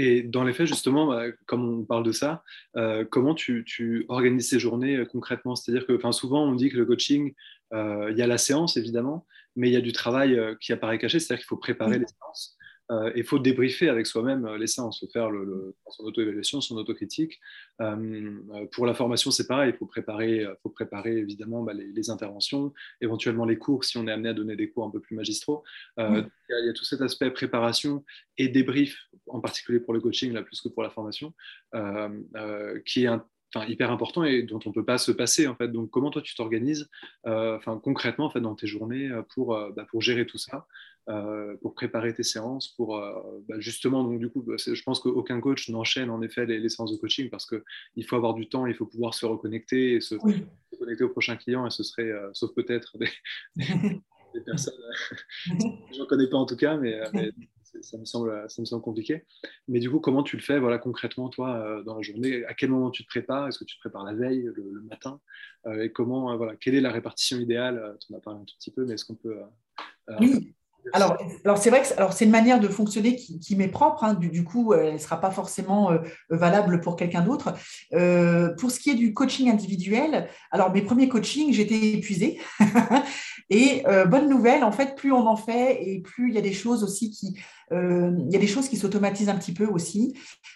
Et dans les faits, justement, bah, comme on parle de ça, euh, comment tu, organises ces journées euh, concrètement? C'est-à-dire que souvent, on dit que le coaching, euh, il y a la séance, évidemment, mais il y a du travail qui apparaît caché, c'est-à-dire qu'il faut préparer les séances. Euh, il faut débriefer avec soi-même euh, les séances, faire le, son auto-évaluation, son autocritique. Euh, pour la formation, c'est pareil, il faut préparer, faut préparer évidemment bah, les, interventions, éventuellement les cours si on est amené à donner des cours un peu plus magistraux. il, y a, tout cet aspect préparation et débrief, en particulier pour le coaching, là, plus que pour la formation, qui est hyper important et dont on ne peut pas se passer. En fait. Donc, comment toi, tu t'organises concrètement en fait, dans tes journées pour, bah, pour gérer tout ça euh, pour préparer tes séances, pour euh, bah, justement, donc du coup, bah, je pense qu'aucun coach n'enchaîne en effet les, séances de coaching parce qu'il faut avoir du temps, il faut pouvoir se reconnecter et se, connecter au prochain client, et ce serait, euh, sauf peut-être des, personnes, je ne connais pas en tout cas, mais, ça, me semble, ça me semble compliqué. Mais du coup, comment tu le fais voilà, concrètement, toi, dans la journée? À quel moment tu te prépares? Est-ce que tu te prépares la veille, le, matin? Et comment, voilà, quelle est la répartition idéale? Tu en as parlé un tout petit peu, mais est-ce qu'on peut alors, c'est vrai que alors c'est une manière de fonctionner qui, m'est propre. Hein. du, coup, elle ne sera pas forcément euh, valable pour quelqu'un d'autre. Euh, pour ce qui est du coaching individuel, alors mes premiers coachings, j'étais épuisée. et euh, bonne nouvelle, en fait, plus on en fait et plus il y a des choses aussi qui, il y a des choses qui s'automatisent un petit peu aussi.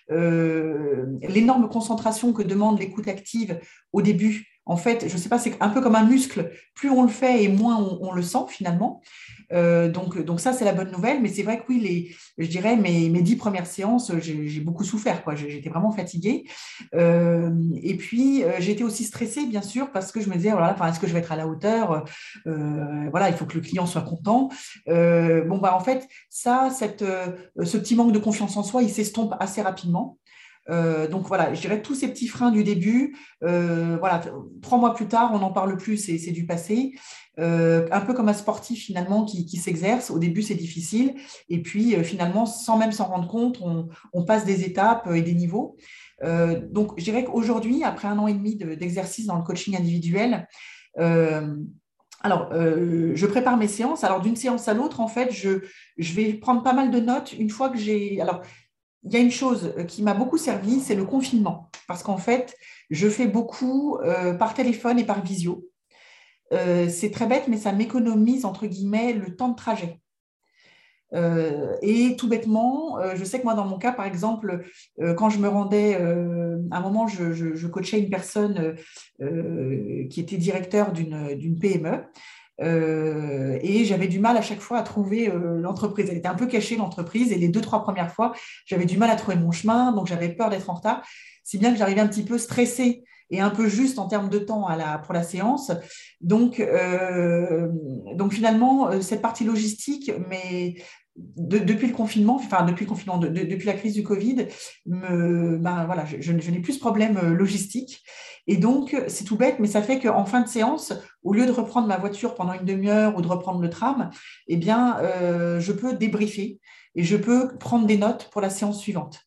L'énorme concentration que demande l'écoute active au début en fait, je ne sais pas, c'est un peu comme un muscle. Plus on le fait et moins on, le sent finalement. Euh, donc, donc ça, c'est la bonne nouvelle. Mais c'est vrai que oui, les, je dirais mes, mes dix premières séances, j'ai beaucoup souffert. J'étais vraiment fatiguée. Euh, et puis, euh, j'étais aussi stressée, bien sûr, parce que je me disais, voilà, est-ce que je vais être à la hauteur? Voilà, il faut que le client soit content. bon, bah, en fait, ça, cette, ce petit manque de confiance en soi, il s'estompe assez rapidement. Euh, donc voilà, je dirais tous ces petits freins du début. Euh, voilà, trois mois plus tard, on n'en parle plus, c'est du passé. Euh, un peu comme un sportif finalement qui, s'exerce. Au début, c'est difficile, et puis finalement, sans même s'en rendre compte, on, passe des étapes et des niveaux. donc, je dirais qu'aujourd'hui, après un an et demi d'exercice dans le coaching individuel, alors, je prépare mes séances. Alors, d'une séance à l'autre, en fait, je, vais prendre pas mal de notes une fois que j'ai. Il y a une chose qui m'a beaucoup servi, c'est le confinement. Parce qu'en fait, je fais beaucoup euh, par téléphone et par visio. Euh, c'est très bête, mais ça m'économise, entre guillemets, le temps de trajet. Euh, et tout bêtement, je sais que moi, dans mon cas, par exemple, quand je me rendais, à un moment, je coachais une personne qui était directeur d'une PME. Euh, et j'avais du mal à chaque fois à trouver euh, l'entreprise. Elle était un peu cachée, l'entreprise, et les deux, trois premières fois, j'avais du mal à trouver mon chemin, donc j'avais peur d'être en retard, si bien que j'arrivais un petit peu stressée et un peu juste en termes de temps pour la séance. Donc, euh, finalement, cette partie logistique, mais depuis le confinement, enfin depuis le confinement, depuis la crise du Covid, ben, voilà, je, je n'ai plus ce problème logistique. Et donc, c'est tout bête, mais ça fait qu'en fin de séance, au lieu de reprendre ma voiture pendant une demi-heure ou de reprendre le tram, eh bien, euh, je peux débriefer et je peux prendre des notes pour la séance suivante.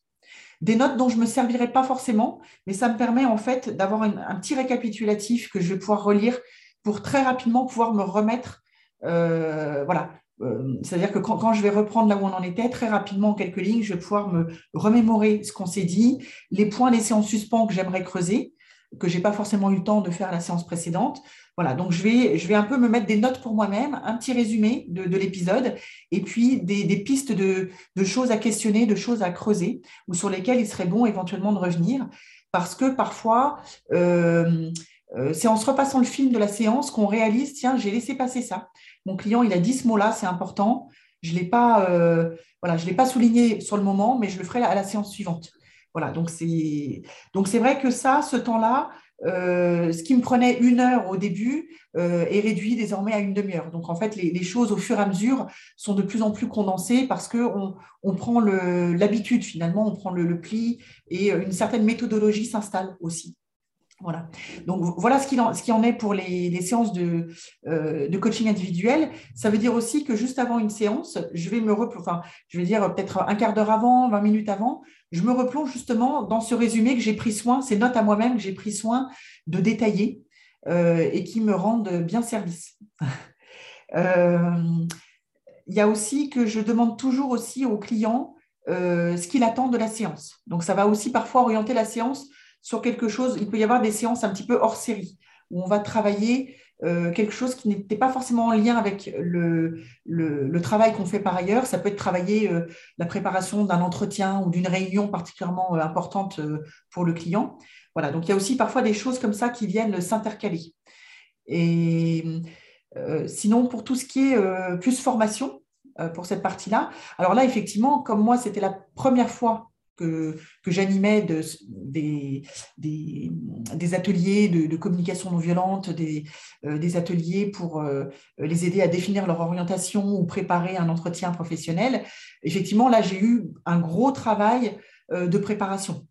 Des notes dont je ne me servirai pas forcément, mais ça me permet en fait d'avoir un, petit récapitulatif que je vais pouvoir relire pour très rapidement pouvoir me remettre. Euh, voilà, euh, c'est-à-dire que quand, je vais reprendre là où on en était, très rapidement, en quelques lignes, je vais pouvoir me remémorer ce qu'on s'est dit, les points laissés en suspens que j'aimerais creuser, que je n'ai pas forcément eu le temps de faire la séance précédente. Voilà, donc je vais, je vais un peu me mettre des notes pour moi-même, un petit résumé de, l'épisode, et puis des, pistes de, choses à questionner, de choses à creuser, ou sur lesquelles il serait bon éventuellement de revenir, parce que parfois, euh, euh, c'est en se repassant le film de la séance qu'on réalise, tiens, j'ai laissé passer ça. Mon client, il a dit ce mot-là, c'est important. Je ne l'ai pas, euh, voilà, je l'ai pas souligné sur le moment, mais je le ferai à la séance suivante. Voilà, donc c'est vrai que ça, ce temps-là, euh, ce qui me prenait une heure au début euh, est réduit désormais à une demi-heure. Donc en fait, les, choses au fur et à mesure sont de plus en plus condensées parce qu'on on prend l'habitude finalement, on prend le, pli et une certaine méthodologie s'installe aussi. Voilà. Donc voilà ce qu'il en, est pour les, séances de, euh, de, coaching individuel. Ça veut dire aussi que juste avant une séance, je vais me enfin, je vais dire peut-être un quart d'heure avant, 20 minutes avant, je me replonge justement dans ce résumé que j'ai pris soin, ces notes à moi-même que j'ai pris soin de détailler euh, et qui me rendent bien service. Euh, il y a aussi que je demande toujours aussi au client ce qu'il attend de la séance. Donc ça va aussi parfois orienter la séance sur quelque chose. Il peut y avoir des séances un petit peu hors série où on va travailler euh, quelque chose qui n'était pas forcément en lien avec le, travail qu'on fait par ailleurs. Ça peut être travailler euh, la préparation d'un entretien ou d'une réunion particulièrement euh, importante pour le client. Voilà, donc il y a aussi parfois des choses comme ça qui viennent s'intercaler. Et sinon, pour tout ce qui est plus formation, pour cette partie-là, alors là, effectivement, comme moi, c'était la première fois que, j'animais de, des, ateliers de, communication non violente, des, euh, ateliers pour euh, les aider à définir leur orientation ou préparer un entretien professionnel. Effectivement, là, j'ai eu un gros travail euh, de préparation.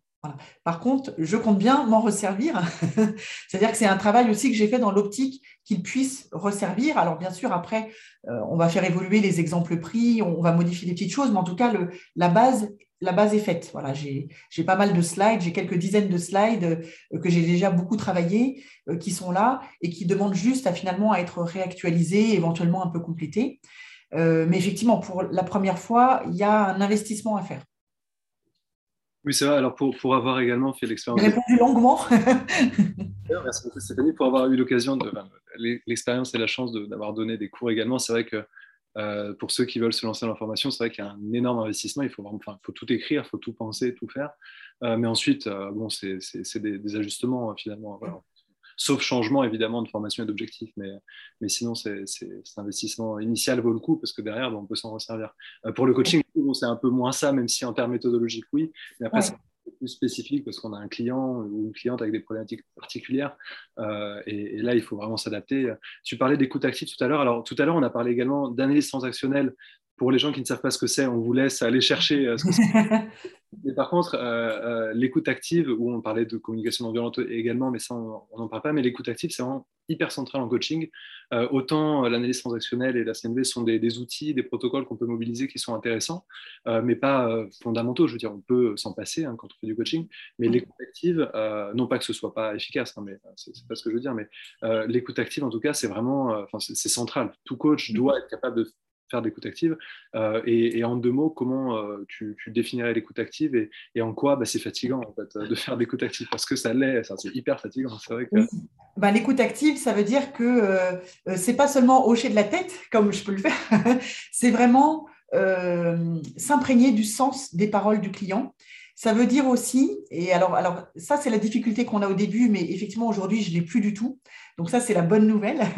Par contre, je compte bien m'en resservir. C'est-à-dire que c'est un travail aussi que j'ai fait dans l'optique qu'il puisse resservir. Alors, bien sûr, après, on va faire évoluer les exemples pris, on va modifier des petites choses, mais en tout cas, la base la base est faite. Voilà, j'ai pas mal de slides, j'ai quelques dizaines de slides euh, que j'ai déjà beaucoup travaillé, euh, qui sont là et qui demandent juste à finalement à être réactualisés, éventuellement un peu complétés. mais effectivement, pour la première fois, il y a un investissement à faire. Oui, c'est vrai. Alors, pour, pour avoir également fait l'expérience. J'ai répondu longuement. Merci beaucoup, Stéphanie, pour avoir eu l'occasion de. L'expérience et la chance d'avoir donné des cours également. C'est vrai que euh, pour ceux qui veulent se lancer dans la formation, c'est vrai qu'il y a un énorme investissement. Il faut, vraiment, enfin, il faut tout écrire, il faut tout penser, tout faire. Euh, mais ensuite, euh, bon, c'est des, des, ajustements finalement. Voilà sauf changement évidemment de formation et d'objectif. Mais, mais sinon, c'est, cet investissement initial vaut le coup parce que derrière, ben, on peut s'en resservir. Pour le coaching, c'est un peu moins ça, même si en termes méthodologiques, oui. Mais après, c'est plus spécifique parce qu'on a un client ou une cliente avec des problématiques particulières. Euh, et, là, il faut vraiment s'adapter. Tu parlais d'écoute active tout à l'heure. Alors, tout à l'heure, on a parlé également d'analyse transactionnelle pour les gens qui ne savent pas ce que c'est, on vous laisse aller chercher euh, ce que c'est. Mais par contre, euh, euh, l'écoute active, où on parlait de communication non violente également, mais ça, on n'en parle pas, mais l'écoute active, c'est vraiment hyper central en coaching. autant l'analyse transactionnelle et la CNV sont des, outils, des protocoles qu'on peut mobiliser qui sont intéressants, mais pas fondamentaux. Je veux dire, on peut s'en passer hein, quand on fait du coaching, mais l'écoute active, non pas que ce soit pas efficace, hein, mais c'est pas ce que je veux dire, mais l'écoute active, en tout cas, c'est vraiment, c'est central. Tout coach doit être capable de faire de l'écoute active. Euh, et, en deux mots, comment euh, tu, définirais l'écoute active et, en quoi bah, c'est fatigant fait, de faire de l'écoute active Parce que ça l'est, c'est hyper fatigant. Vrai que... Bah, l'écoute active, ça veut dire que euh, c'est pas seulement hocher de la tête, comme je peux le faire, c'est vraiment s'imprégner du sens des paroles du client. Ça veut dire aussi, et alors, alors ça c'est la difficulté qu'on a au début, mais effectivement aujourd'hui je ne l'ai plus du tout, donc ça, c'est la bonne nouvelle.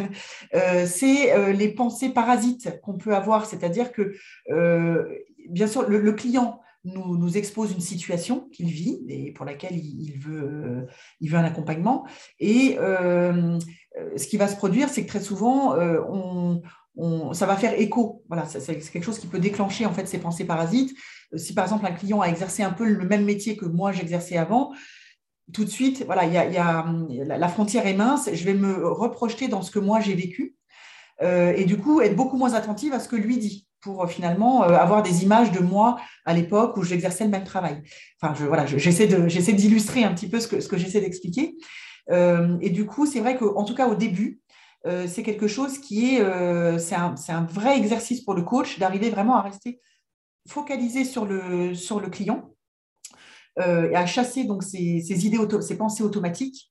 Euh, c'est euh, les pensées parasites qu'on peut avoir, c'est-à-dire que, euh, bien sûr, le, client nous, expose une situation qu'il vit et pour laquelle il, veut, il veut un accompagnement. Et ce qui va se produire, c'est que très souvent, ça va faire écho. Voilà, c'est quelque chose qui peut déclencher en fait ces pensées parasites. Si par exemple un client a exercé un peu le même métier que moi j'exerçais avant, tout de suite, voilà, y a, la frontière est mince, je vais me reprojeter dans ce que moi j'ai vécu euh, et du coup être beaucoup moins attentive à ce que lui dit pour euh, finalement euh, avoir des images de moi à l'époque où j'exerçais le même travail. Enfin, je, voilà, j'essaie d'illustrer un petit peu ce que, ce que j'essaie d'expliquer. et du coup, c'est vrai qu'en tout cas au début, c'est quelque chose qui est, c'est un, vrai exercice pour le coach d'arriver vraiment à rester focalisé sur le, sur le client euh, et à chasser donc ces, idées, ces pensées automatiques.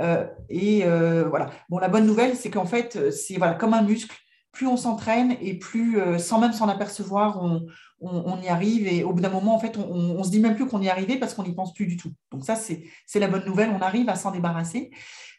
Euh, et euh, voilà. La bonne nouvelle, c'est qu'en fait, c'est voilà, comme un muscle. Plus on s'entraîne et plus, sans même s'en apercevoir, on, on, y arrive. Et au bout d'un moment, en fait, on, ne se dit même plus qu'on y est arrivé parce qu'on n'y pense plus du tout. Donc ça, c'est la bonne nouvelle. On arrive à s'en débarrasser.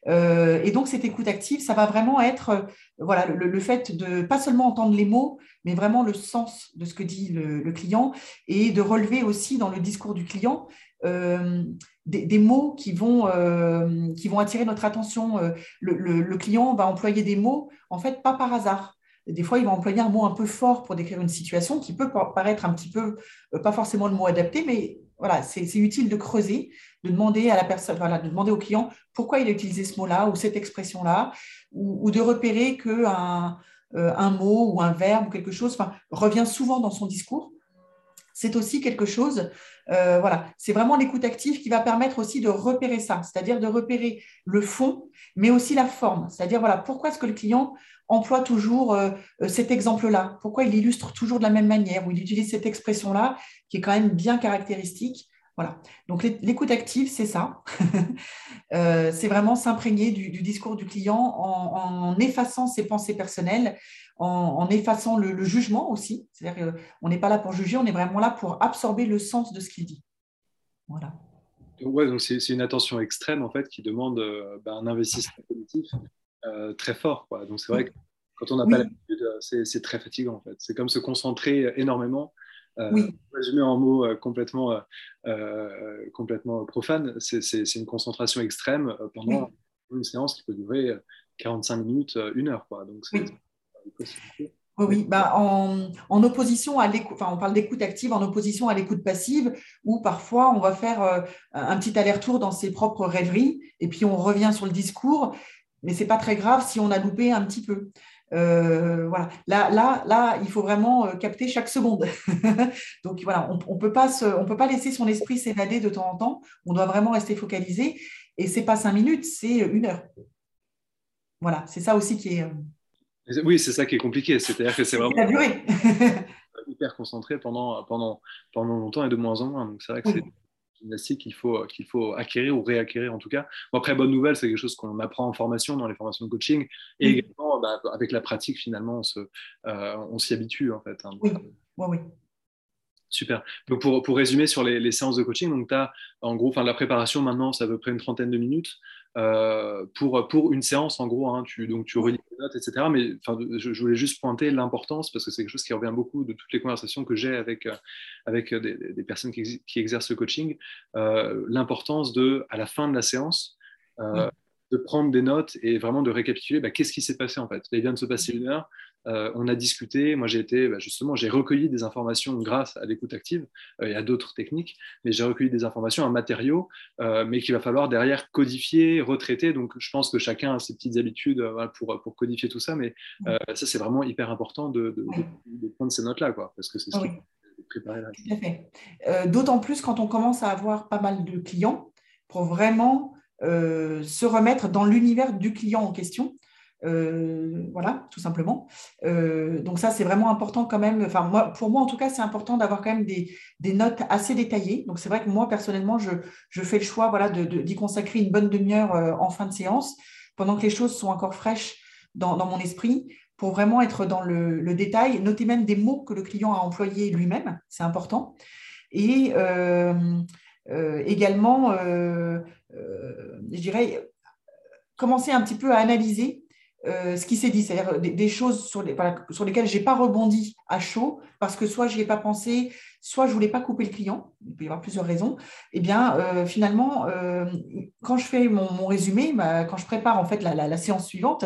Et donc, cette écoute active, ça va vraiment être voilà, le, fait de pas seulement entendre les mots, mais vraiment le sens de ce que dit le, client et de relever aussi dans le discours du client euh, des, mots qui vont, euh, attirer notre attention. Euh, le, client va employer des mots, en fait, pas par hasard. Des fois, il va employer un mot un peu fort pour décrire une situation qui peut paraître un petit peu, pas forcément le mot adapté, mais voilà, c'est utile de creuser, de demander à la personne, de demander au client pourquoi il a utilisé ce mot-là ou cette expression-là, ou, de repérer que un, un, mot ou un verbe ou quelque chose revient souvent dans son discours. C'est aussi quelque chose euh, voilà, c'est vraiment l'écoute active qui va permettre aussi de repérer ça, c'est-à-dire de repérer le fond, mais aussi la forme. C'est-à-dire, voilà, pourquoi est-ce que le client emploie toujours euh, euh, cet exemple-là? Pourquoi il illustre toujours de la même manière? Ou il utilise cette expression-là qui est quand même bien caractéristique voilà. Donc l'écoute active, c'est ça. c'est vraiment s'imprégner du, discours du client en, effaçant ses pensées personnelles, en, effaçant le, jugement aussi. C'est-à-dire qu'on n'est pas là pour juger, on est vraiment là pour absorber le sens de ce qu'il dit. Voilà. Ouais, donc c'est une attention extrême en fait qui demande euh, bah, un investissement cognitif euh, très fort. Quoi. Donc c'est vrai que quand on n'a pas l'habitude, euh, c'est très fatigant en fait. C'est comme se concentrer énormément. Oui. Résumé en mots complètement, complètement profanes, c'est une concentration extrême pendant une séance qui peut durer 45 minutes, une heure. Quoi. Donc c'est oui, bah en, opposition à l'écoute, enfin on parle d'écoute active en opposition à l'écoute passive, où parfois on va faire euh, un petit aller-retour dans ses propres rêveries, et puis on revient sur le discours, mais c'est pas très grave si on a loupé un petit peu. Euh, voilà. Là, là, là, il faut vraiment euh, capter chaque seconde. Donc voilà, on, ne peut pas on peut pas laisser son esprit s'évader de temps en temps. On doit vraiment rester focalisé. Et c'est pas cinq minutes, c'est une heure. Voilà, c'est ça aussi qui est Oui, c'est ça qui est compliqué. C'est-à-dire que c'est vraiment hyper concentré pendant, pendant, pendant longtemps et de moins en moins. Donc c'est vrai que c'est gymnastique qu'il faut, qu'il faut acquérir ou réacquérir en tout cas. après, bonne nouvelle, c'est quelque chose qu'on apprend en formation, dans les formations de coaching. Et également, bah, avec la pratique, finalement, on, euh, on s'y habitue en fait. Hein. oui, oui, oui. Super. Donc pour, pour, résumer sur les, les, séances de coaching, donc tu as en gros, la préparation maintenant, ça à peu près une trentaine de minutes. Euh, pour, pour une séance, en gros, hein, tu, donc tu relis les notes, etc. Mais je, je voulais juste pointer l'importance, parce que c'est quelque chose qui revient beaucoup de toutes les conversations que j'ai avec, euh, avec des, des, personnes qui, qui, exercent le coaching, euh, l'importance de, à la fin de la séance, de prendre des notes et vraiment de récapituler bah, qu'est-ce qui s'est passé en fait? Il vient de se passer une heure, euh, on a discuté, moi j'ai été, bah, justement, j'ai recueilli des informations grâce à l'écoute active euh, et à d'autres techniques, mais j'ai recueilli des informations, un matériau, euh, mais qu'il va falloir derrière codifier, retraiter. Donc je pense que chacun a ses petites habitudes pour, pour codifier tout ça, mais ça c'est vraiment hyper important de, prendre ces notes-là, quoi, parce que c'est ce qui préparer là. D'autant plus quand on commence à avoir pas mal de clients pour vraiment se remettre dans l'univers du client en question euh, voilà, tout simplement. Euh, donc ça, c'est vraiment important quand même. Enfin, moi, pour moi, en tout cas, c'est important d'avoir quand même des, notes assez détaillées. Donc c'est vrai que moi, personnellement, je, fais le choix voilà, d'y consacrer une bonne demi-heure euh, en fin de séance, pendant que les choses sont encore fraîches dans, mon esprit, pour vraiment être dans le, détail, noter même des mots que le client a employés lui-même, c'est important. Et également, je dirais, commencer un petit peu à analyser euh, ce qui s'est dit, c'est-à-dire des, choses sur, les, sur lesquelles je n'ai pas rebondi à chaud, parce que soit je n'y ai pas pensé, soit je ne voulais pas couper le client, il peut y avoir plusieurs raisons, eh bien, euh, finalement, euh, quand je fais mon, résumé, bah, quand je prépare en fait la, séance suivante,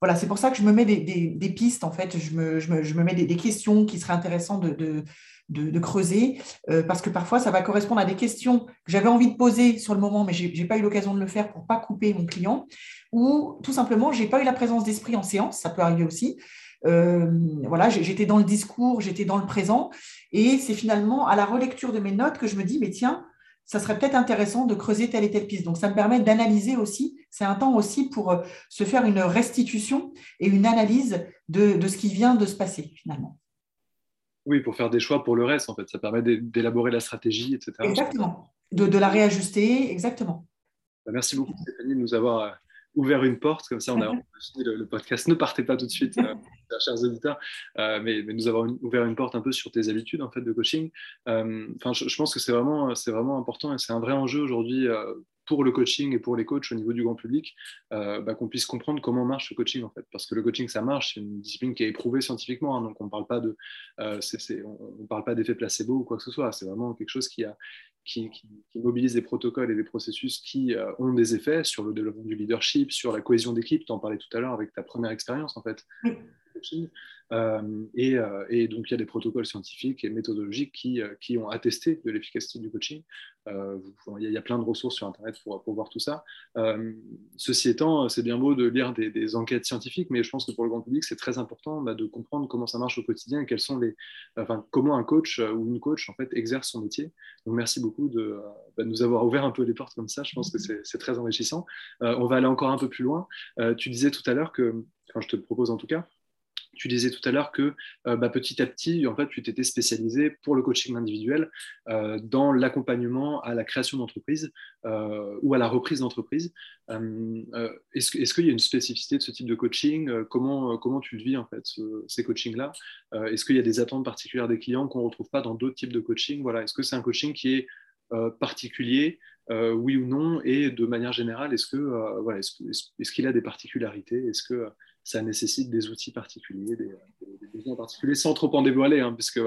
voilà, c'est pour ça que je me mets des, pistes, en fait, je me, mets des, questions qui seraient intéressantes de, creuser, parce que parfois, ça va correspondre à des questions que j'avais envie de poser sur le moment, mais je n'ai pas eu l'occasion de le faire pour ne pas couper mon client ou tout simplement, je n'ai pas eu la présence d'esprit en séance, ça peut arriver aussi. Euh, voilà, j'étais dans le discours, j'étais dans le présent, et c'est finalement à la relecture de mes notes que je me dis, mais tiens, ça serait peut-être intéressant de creuser telle et telle piste. Donc, ça me permet d'analyser aussi. C'est un temps aussi pour euh, se faire une restitution et une analyse de, ce qui vient de se passer finalement. Oui, pour faire des choix pour le reste, en fait. Ça permet d'élaborer la stratégie, etc. Exactement. De, de la réajuster, exactement. Bah, merci beaucoup, Stéphanie, de nous avoir euh, ouvert une porte, comme ça on a le, le podcast. Ne partez pas tout de suite, euh, chers auditeurs, euh, mais, nous avons ouvert une porte un peu sur tes habitudes en fait de coaching. Euh, enfin, je, pense que c'est vraiment, c'est vraiment important et c'est un vrai enjeu aujourd'hui pour le coaching et pour les coachs au niveau du grand public, bah, qu'on puisse comprendre comment marche le coaching en fait, parce que le coaching ça marche, c'est une discipline qui est éprouvée scientifiquement, hein, donc on parle pas de, on, parle pas d'effet placebo ou quoi que ce soit, c'est vraiment quelque chose qui a qui, mobilise des protocoles et des processus qui euh, ont des effets sur le développement du leadership, sur la cohésion d'équipe. Tu en parlais tout à l'heure avec ta première expérience, en fait. Euh, euh, et, donc, il y a des protocoles scientifiques et méthodologiques qui, euh, qui ont attesté de l'efficacité du coaching. il, y a, plein de ressources sur Internet pour, pour voir tout ça. ceci étant, c'est bien beau de lire des, enquêtes scientifiques, mais je pense que pour le grand public, c'est très important bah, de comprendre comment ça marche au quotidien et quels sont les, enfin, comment un coach ou une coach en fait, exerce son métier. Donc, merci beaucoup de, bah, nous avoir ouvert un peu les portes comme ça. Je pense que c'est très enrichissant. on va aller encore un peu plus loin. tu disais tout à l'heure que, quand je te le propose en tout cas, tu disais tout à l'heure que euh, bah, petit à petit, en fait, tu t'étais spécialisé pour le coaching individuel euh, dans l'accompagnement à la création d'entreprise euh, ou à la reprise d'entreprise. est-ce, est-ce qu'il y a une spécificité de ce type de coaching? Comment, comment tu le vis, en fait, ces coachings-là? Est-ce qu'il y a des attentes particulières des clients qu'on ne retrouve pas dans d'autres types de coaching? Voilà. Est-ce que c'est un coaching qui est particulier oui ou non? Et de manière générale, est-ce, que, voilà, est-ce, est-ce qu'il a des particularités? Est-ce que ça nécessite des outils particuliers, des, besoins particuliers, sans trop en dévoiler. Hein, puisque,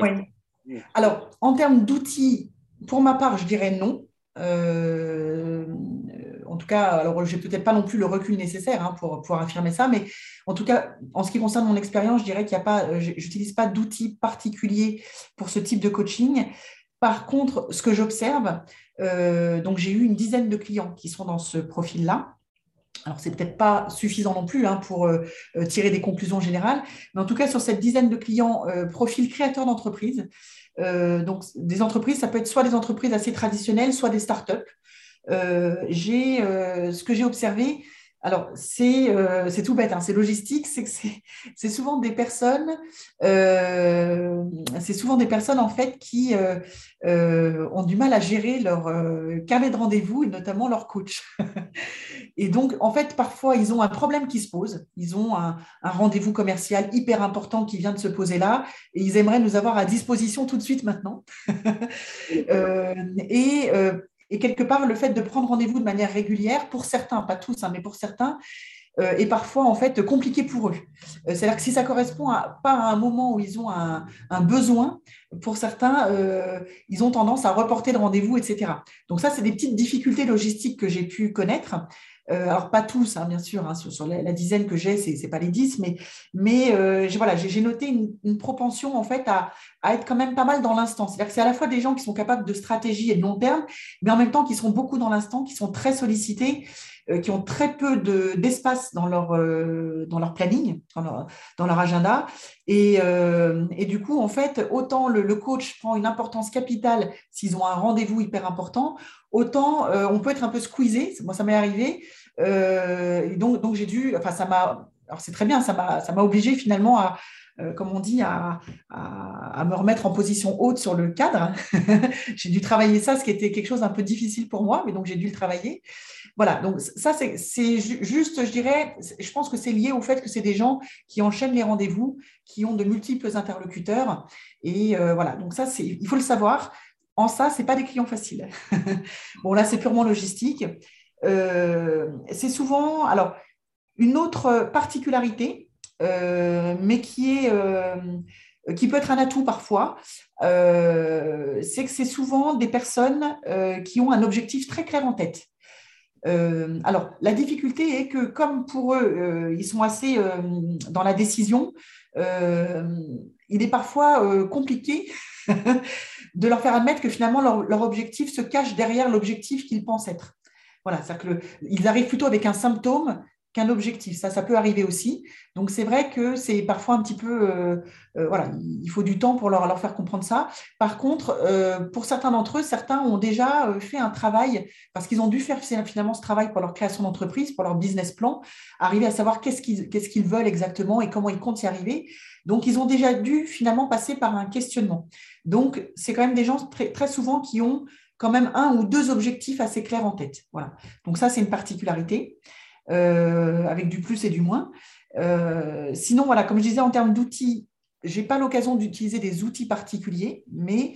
Alors, en termes d'outils, pour ma part, je dirais non. Euh, en tout cas, alors j'ai peut-être pas non plus le recul nécessaire hein, pour pouvoir affirmer ça, mais en tout cas, en ce qui concerne mon expérience, je dirais qu'il n'y a pas, j'utilise pas d'outils particuliers pour ce type de coaching. Par contre, ce que j'observe, euh, donc j'ai eu une dizaine de clients qui sont dans ce profil-là. Alors, c'est peut-être pas suffisant non plus hein, pour euh, euh, tirer des conclusions générales, mais en tout cas, sur cette dizaine de clients, euh, profil créateur d'entreprise, donc des entreprises, ça peut être soit des entreprises assez traditionnelles, soit des startups. j'ai, ce que j'ai observé, alors, euh, c'est tout bête, hein, c'est logistique, c'est que c'est souvent des personnes, euh, c'est souvent des personnes en fait qui euh, ont du mal à gérer leur carnet de rendez-vous et notamment leur coach. et donc, en fait, parfois, ils ont un problème qui se pose, ils ont un, un rendez-vous commercial hyper important qui vient de se poser là et ils aimeraient nous avoir à disposition tout de suite maintenant. et et quelque part, le fait de prendre rendez-vous de manière régulière, pour certains, pas tous, hein, mais pour certains, euh, est parfois en fait compliqué pour eux. Euh, c'est-à-dire que si ça correspond à, pas à un moment où ils ont un, besoin, pour certains, euh, ils ont tendance à reporter le rendez-vous, etc. Donc ça, c'est des petites difficultés logistiques que j'ai pu connaître. Euh, alors, pas tous, hein, bien sûr, hein, sur, la, dizaine que j'ai, ce n'est pas les dix, mais, mais euh, voilà, j'ai noté une, propension en fait à, être quand même pas mal dans l'instant. C'est-à-dire que c'est à la fois des gens qui sont capables de stratégie et de long terme, mais en même temps qui sont beaucoup dans l'instant, qui sont très sollicités, euh, qui ont très peu d'espace dans, leur, dans leur planning, dans leur, agenda. Et, du coup, en fait, autant le, coach prend une importance capitale s'ils ont un rendez-vous hyper important, autant euh, on peut être un peu squeezé. Moi, ça m'est arrivé. Euh, donc, donc j'ai dû, enfin, ça m'a, alors c'est très bien, ça m'a obligé finalement à, euh, comme on dit, à, me remettre en position haute sur le cadre. j'ai dû travailler ça, ce qui était quelque chose d'un peu difficile pour moi, mais donc j'ai dû le travailler. Voilà, donc ça, c'est, juste, je dirais, je pense que c'est lié au fait que c'est des gens qui enchaînent les rendez-vous, qui ont de multiples interlocuteurs. Et voilà, donc ça, il faut le savoir en ça, ce n'est pas des clients faciles. bon, là, c'est purement logistique. Euh, c'est souvent, alors, une autre particularité, euh, mais qui, est, euh, qui peut être un atout parfois, c'est que c'est souvent des personnes qui ont un objectif très clair en tête. alors, la difficulté est que comme pour eux, ils sont assez dans la décision, il est parfois compliqué de leur faire admettre que finalement leur, objectif se cache derrière l'objectif qu'ils pensent être. Voilà, c'est-à-dire qu'ils arrivent plutôt avec un symptôme qu'un objectif. Ça, ça peut arriver aussi. Donc, c'est vrai que c'est parfois un petit peu, euh, euh, voilà, il faut du temps pour leur, faire comprendre ça. Par contre, euh, pour certains d'entre eux, certains ont déjà fait un travail parce qu'ils ont dû faire finalement ce travail pour leur création d'entreprise, pour leur business plan, arriver à savoir qu'est-ce qu'ils qu'est-ce qu'ils veulent exactement et comment ils comptent y arriver. Donc, ils ont déjà dû finalement passer par un questionnement. Donc, c'est quand même des gens très, très souvent qui ont quand même un ou deux objectifs assez clairs en tête. Voilà. Donc, ça, c'est une particularité. Euh, avec du plus et du moins. Euh, sinon, voilà, comme je disais, en termes d'outils, je n'ai pas l'occasion d'utiliser des outils particuliers, mais,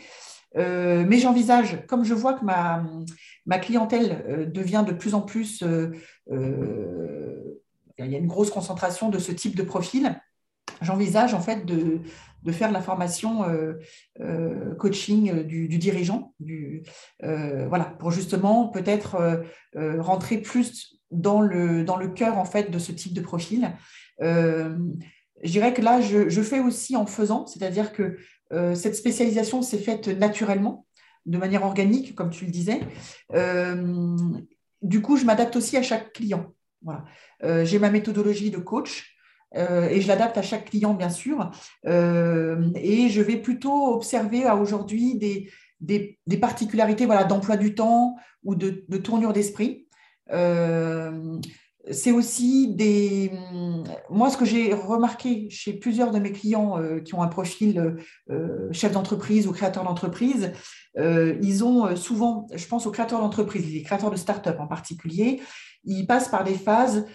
euh, mais j'envisage, comme je vois que ma, ma clientèle devient de plus en plus, il y a une grosse concentration de ce type de profil, j'envisage en fait de, de, faire la formation coaching du, dirigeant, voilà, pour justement peut-être rentrer plus dans le, dans le cœur en fait de ce type de profil. Euh, je dirais que là, je, fais aussi en faisant, c'est-à-dire que euh, cette spécialisation s'est faite naturellement, de manière organique, comme tu le disais. Euh, du coup, je m'adapte aussi à chaque client. Voilà. J'ai ma méthodologie de coach. et je l'adapte à chaque client, bien sûr. et je vais plutôt observer aujourd'hui des, des, des, particularités voilà, d'emploi du temps ou de, de tournure d'esprit. Euh, c'est aussi des. Moi, ce que j'ai remarqué chez plusieurs de mes clients euh, qui ont un profil euh, chef d'entreprise ou créateur d'entreprise, ils ont souvent, je pense aux créateurs d'entreprise, les créateurs de start-up en particulier, ils passent par des phases,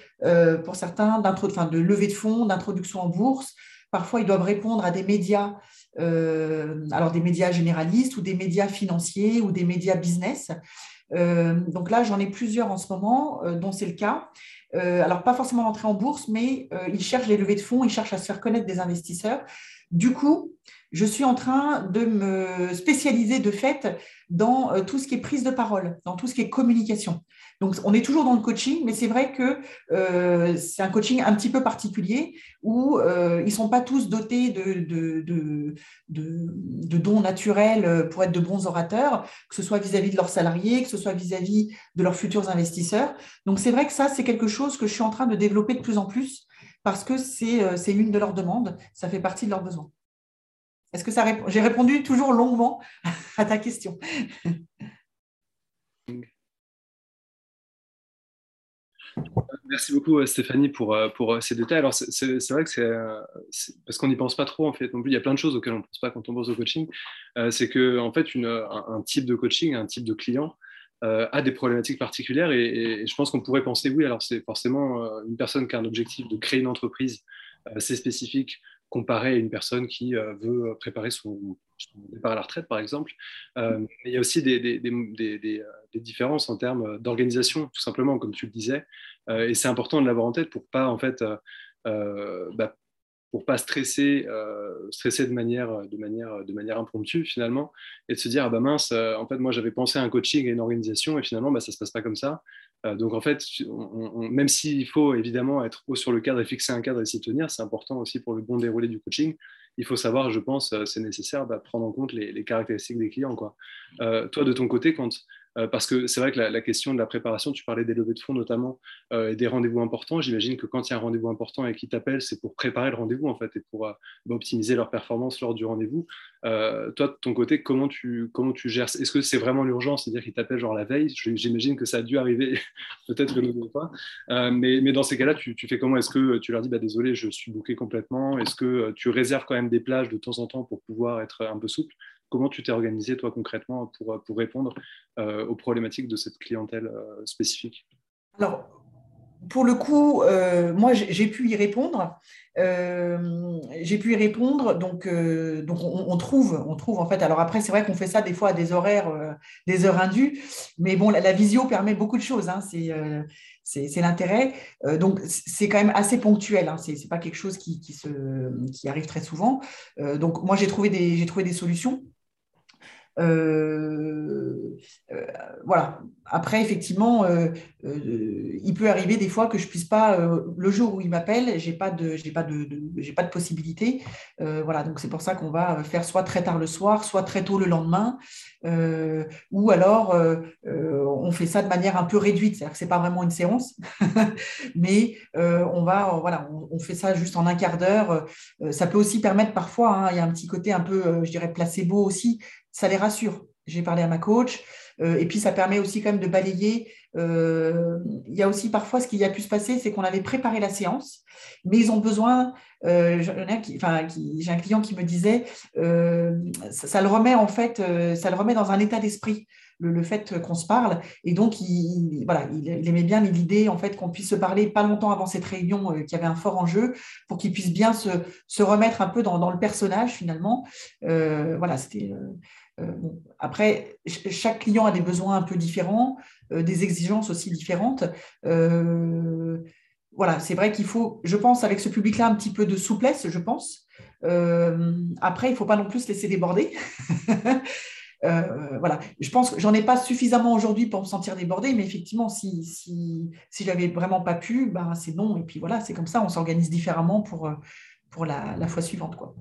pour certains, enfin, de levée de fonds, d'introduction en bourse. Parfois, ils doivent répondre à des médias, alors des médias généralistes ou des médias financiers ou des médias business. Euh, donc là, j'en ai plusieurs en ce moment, euh, dont c'est le cas. Euh, alors, pas forcément rentrer en bourse, mais ils cherchent les levées de fonds, ils cherchent à se faire connaître des investisseurs. Du coup, je suis en train de me spécialiser de fait dans tout ce qui est prise de parole, dans tout ce qui est communication. Donc, on est toujours dans le coaching, mais c'est vrai que euh, c'est un coaching un petit peu particulier où euh, ils ne sont pas tous dotés de, dons naturels pour être de bons orateurs, que ce soit vis-à-vis de leurs salariés, que ce soit vis-à-vis de leurs futurs investisseurs. Donc, c'est vrai que ça, c'est quelque chose que je suis en train de développer de plus en plus parce que c'est euh, une de leurs demandes, ça fait partie de leurs besoins. Est-ce que ça J'ai répondu toujours longuement à ta question. Merci beaucoup Stéphanie pour, pour ces détails. Alors c'est vrai que c'est parce qu'on n'y pense pas trop en fait non plus. Il y a plein de choses auxquelles on ne pense pas quand on pense au coaching. c'est que en fait un, type de coaching, un type de client a des problématiques particulières et je pense qu'on pourrait penser oui. Alors c'est forcément une personne qui a un objectif de créer une entreprise assez spécifique comparé à une personne qui euh, veut préparer son, départ à la retraite, par exemple. Euh, il y a aussi des, des, des, des différences en termes d'organisation, tout simplement, comme tu le disais. Euh, et c'est important de l'avoir en tête pour pas, en fait, bah, pour pas stresser, stresser de manière, de manière, de manière impromptue finalement, et de se dire ah bah mince, en fait moi j'avais pensé à un coaching et une organisation et finalement bah, ça se passe pas comme ça. Euh, donc en fait, même s'il faut évidemment être haut sur le cadre et fixer un cadre et s'y tenir, c'est important aussi pour le bon déroulé du coaching. Il faut savoir, je pense, euh, c'est nécessaire, bah, prendre en compte les, caractéristiques des clients. Euh, toi, de ton côté, quand parce que c'est vrai que la, question de la préparation, tu parlais des levées de fonds notamment euh, et des rendez-vous importants. J'imagine que quand il y a un rendez-vous important et qu'ils t'appellent, c'est pour préparer le rendez-vous en fait et pour euh, bah, optimiser leur performance lors du rendez-vous. toi, de ton côté, comment tu, comment tu gères? Est-ce que c'est vraiment l'urgence? C'est-à-dire qu'ils t'appellent genre la veille? J'imagine que ça a dû arriver, peut-être que nous pas. mais, mais, dans ces cas-là, tu, fais comment? Est-ce que tu leur dis bah, désolé, je suis booké complètement? Est-ce que tu réserves quand même des plages de temps en temps pour pouvoir être un peu souple? Comment tu t'es organisé, toi, concrètement, pour, pour répondre euh, aux problématiques de cette clientèle euh, spécifique? Alors, pour le coup, euh, moi, j'ai pu y répondre. j'ai pu y répondre, donc, donc on, trouve, on trouve en fait. Alors après, c'est vrai qu'on fait ça des fois à des horaires, des heures indues, mais bon, la, visio permet beaucoup de choses. Hein, c'est l'intérêt. donc c'est quand même assez ponctuel. Hein, c'est pas quelque chose qui, qui, se, qui arrive très souvent. donc moi, j'ai trouvé des, trouvé des solutions. Euh, euh, voilà. Après, effectivement, euh, il peut arriver des fois que je puisse pas, le jour où il m'appelle, j'ai pas j'ai pas de, pas de possibilité. voilà, donc c'est pour ça qu'on va faire soit très tard le soir, soit très tôt le lendemain, ou alors on fait ça de manière un peu réduite, c'est-à-dire que c'est pas vraiment une séance, mais on va, voilà, on, fait ça juste en un quart d'heure. ça peut aussi permettre parfois, hein, il y a un petit côté un peu, je dirais placebo aussi, ça les rassure. J'ai parlé à ma coach. Euh, et puis, ça permet aussi quand même de balayer. Euh, il y a aussi parfois ce qui a pu se passer, c'est qu'on avait préparé la séance, mais ils ont besoin. Euh, j'ai un client qui me disait, ça, le remet en fait, ça le remet dans un état d'esprit. Le, fait qu'on se parle et donc il, voilà, il, aimait bien l'idée en fait qu'on puisse se parler pas longtemps avant cette réunion qui avait un fort enjeu pour qu'il puisse bien se, remettre un peu dans, le personnage finalement voilà c'était euh, après, chaque client a des besoins un peu différents, euh, des exigences aussi différentes. Euh, voilà, c'est vrai qu'il faut, je pense, avec ce public-là, un petit peu de souplesse, je pense. après, il ne faut pas non plus se laisser déborder. voilà, je pense que j'en ai pas suffisamment aujourd'hui pour me sentir débordée, mais effectivement, si, si, si j'avais vraiment pas pu, ben, c'est non. Et puis voilà, c'est comme ça, on s'organise différemment pour, pour la, la fois suivante. Quoi.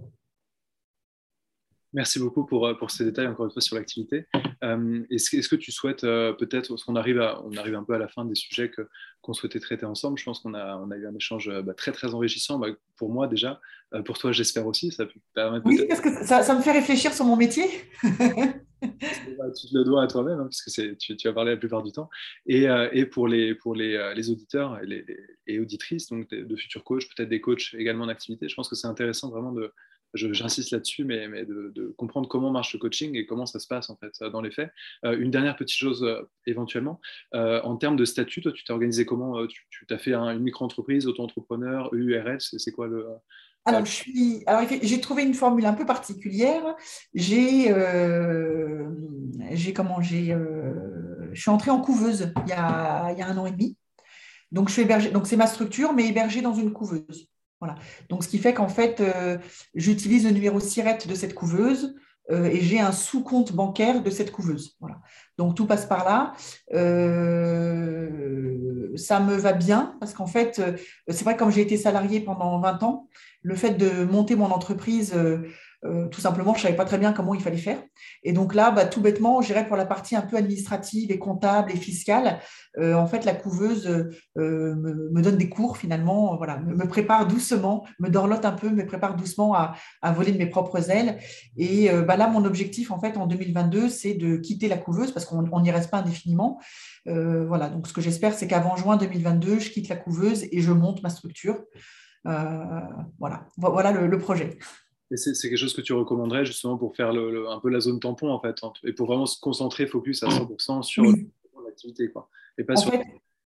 Merci beaucoup pour, euh, pour, ces détails, encore une fois, sur l'activité. Euh, est-ce, que tu souhaites euh, peut-être, parce qu'on arrive, on arrive un peu à la fin des sujets que, qu'on souhaitait traiter ensemble, je pense qu'on a, on a eu un échange bah, très, très enrichissant, bah, pour moi déjà, pour toi j'espère aussi. Ça peut permettre oui, parce que ça, ça, me fait réfléchir sur mon métier. tu te le dois à toi-même, hein, puisque c'est, tu, tu, as parlé la plupart du temps. Et, et pour, les, pour les, les auditeurs et, les, et auditrices, donc de, de futurs coachs, peut-être des coachs également d'activité, je pense que c'est intéressant vraiment de j'insiste là-dessus, mais, de, comprendre comment marche le coaching et comment ça se passe en fait dans les faits. Euh, une dernière petite chose euh, éventuellement, euh, en termes de statut, toi tu t'es organisé comment Tu, tu as fait une micro-entreprise, auto-entrepreneur, URL, c'est quoi le... Alors, je suis... Alors, j'ai trouvé une formule un peu particulière. J'ai, j'ai comment j'ai, je suis entrée en couveuse il y, a, il y a un an et demi. Donc, je suis hébergée... Donc, c'est ma structure, mais hébergée dans une couveuse. Voilà. Donc, ce qui fait qu'en fait, euh, j'utilise le numéro SIRET de cette couveuse euh, et j'ai un sous-compte bancaire de cette couveuse. Voilà. Donc, tout passe par là. Euh, ça me va bien parce qu'en fait, c'est vrai, comme j'ai été salarié pendant 20 ans, le fait de monter mon entreprise euh, tout simplement, je ne savais pas très bien comment il fallait faire. Et donc là, bah, tout bêtement, j'irais pour la partie un peu administrative et comptable et fiscale. Euh, en fait, la couveuse euh, me, donne des cours finalement, voilà, me, prépare doucement, me dorlote un peu, me prépare doucement à, voler de mes propres ailes. Et bah, là, mon objectif en fait en 2022, c'est de quitter la couveuse parce qu'on n'y reste pas indéfiniment. voilà, donc ce que j'espère, c'est qu'avant juin 2022, je quitte la couveuse et je monte ma structure. voilà, voilà le, projet. Et c'est quelque chose que tu recommanderais justement pour faire un peu la zone tampon en fait, et pour vraiment se concentrer, focus à 100% sur l'activité, quoi, et pas sur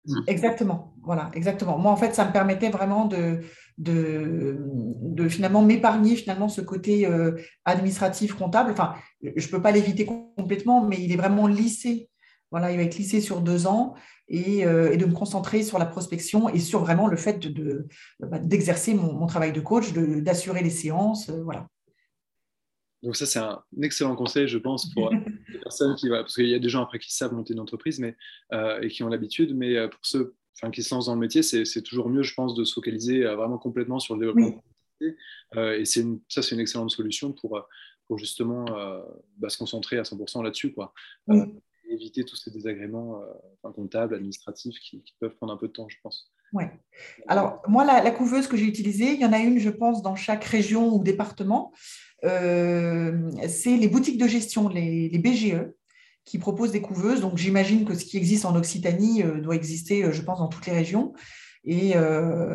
Mmh. Exactement, voilà, exactement. Moi, en fait, ça me permettait vraiment de, de, finalement m'épargner finalement ce côté euh, administratif, comptable. Enfin, je ne peux pas l'éviter complètement, mais il est vraiment lissé. Voilà, il va être lissé sur deux ans et, euh, de me concentrer sur la prospection et sur vraiment le fait de, bah, d'exercer mon, travail de coach, d'assurer les séances, euh, voilà. Donc ça, c'est un excellent conseil, je pense, pour les personnes qui... Parce qu'il y a des gens après qui savent monter une entreprise mais, euh, et qui ont l'habitude, mais euh, pour ceux enfin, qui se lancent dans le métier, c'est toujours mieux, je pense, de se focaliser euh, vraiment complètement sur le développement. Oui. et une, ça, c'est une excellente solution pour, pour justement bah, se concentrer à 100% là-dessus. quoi. Éviter tous ces désagréments comptables, administratifs qui, peuvent prendre un peu de temps, je pense. Oui. Alors, moi, la, couveuse que j'ai utilisée, il y en a une, je pense, dans chaque région ou département. Euh, c'est les boutiques de gestion, les, BGE, qui proposent des couveuses. Donc, j'imagine que ce qui existe en Occitanie euh, doit exister, euh, je pense, dans toutes les régions. Et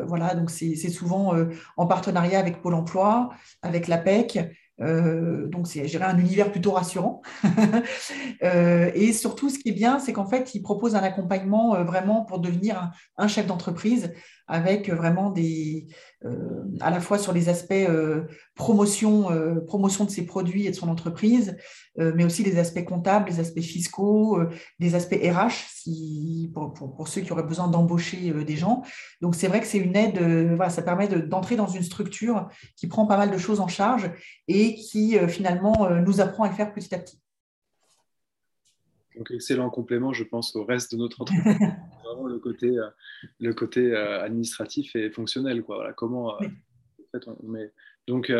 voilà, donc c'est souvent en partenariat avec Pôle emploi, avec l'APEC. Donc, c'est un univers plutôt rassurant. et surtout, ce qui est bien, c'est qu'en fait, ils proposent un accompagnement vraiment pour devenir un chef d'entreprise avec vraiment des, euh, à la fois sur les aspects euh, promotion, euh, promotion de ses produits et de son entreprise, mais aussi les aspects comptables, les aspects fiscaux, les aspects RH pour, ceux qui auraient besoin d'embaucher des gens. Donc c'est vrai que c'est une aide, ça permet d'entrer dans une structure qui prend pas mal de choses en charge et qui finalement nous apprend à le faire petit à petit. Donc, excellent complément, je pense, au reste de notre entreprise. vraiment le côté, euh, le côté euh, administratif et fonctionnel. Quoi. Voilà, comment, euh, en fait, on met... Donc,